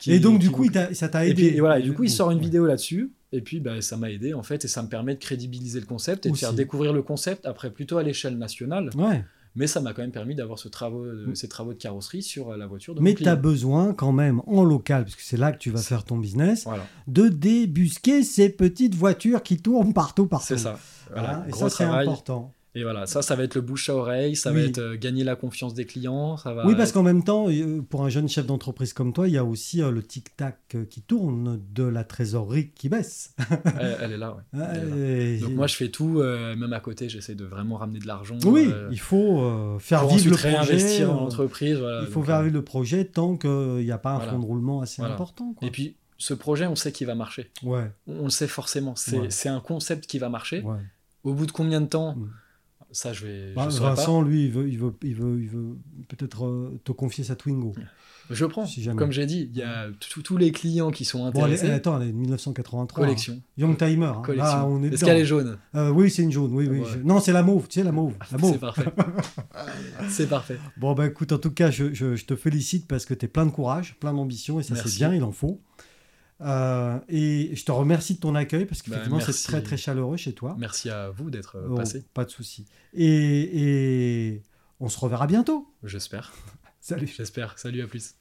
Qui- Et donc du coup, il ça t'a et, aidé. puis, et voilà, et du coup, il sort une ouais. vidéo là-dessus, et puis bah, ça m'a aidé en fait, et ça me permet de crédibiliser le concept et de faire découvrir le concept après plutôt à l'échelle nationale. Ouais. Mais ça m'a quand même permis d'avoir ce euh, ces travaux de carrosserie sur euh, la voiture de Mais tu as besoin quand même en local, parce que c'est là que tu vas faire ton business, Voilà, de débusquer ces petites voitures qui tournent partout, partout. c'est ça. Voilà, Hein, et gros ça, c'est important. Et voilà, ça, ça va être le bouche à oreille, ça va Oui. être euh, gagner la confiance des clients, ça va. Oui, parce qu'en même temps, euh, pour un jeune chef d'entreprise comme toi, il y a aussi euh, le tic-tac qui tourne de la trésorerie qui baisse. elle, elle est là, ouais. Elle est là. Et- Donc moi, je fais tout, euh, même à côté, j'essaie de vraiment ramener de l'argent. oui, il faut faire vivre le projet. réinvestir dans l'entreprise. voilà. il faut Donc, faire vivre le projet tant qu'il n'y a pas un Voilà. fonds de roulement assez Voilà. important. quoi. Et puis, ce projet, on sait qu'il va marcher. Ouais, On le sait forcément. C'est Ouais. un concept qui va marcher. ouais. Au bout de combien de temps Mm. Ça, je vais. Bah, je Vincent, lui, il veut, il veut, il veut, il veut peut-être euh, te confier sa Twingo. Je prends. si. Comme j'ai dit, il y a tous les clients qui sont Bon, elle est- intéressés. attends, elle est de 1983. collection. hein. Young Timer. hein. collection. Là, on est Est-ce qu'elle est jaune? Euh, Oui, c'est une jaune. Oui, oui. Ouais. je- Non, c'est la mauve. Tu sais, la mauve. La mauve. C'est parfait. C'est parfait. Bon, bah écoute, en tout cas, je, je- je te félicite parce que tu es plein de courage, plein d'ambition et ça, c'est bien, il en faut. Euh, et je te remercie de ton accueil parce qu'effectivement, Bah, c'est merci. très, très chaleureux chez toi. Merci à vous d'être euh, Oh, passé. pas de souci. Et, et on se reverra bientôt. J'espère. Salut. J'espère. Salut, à plus.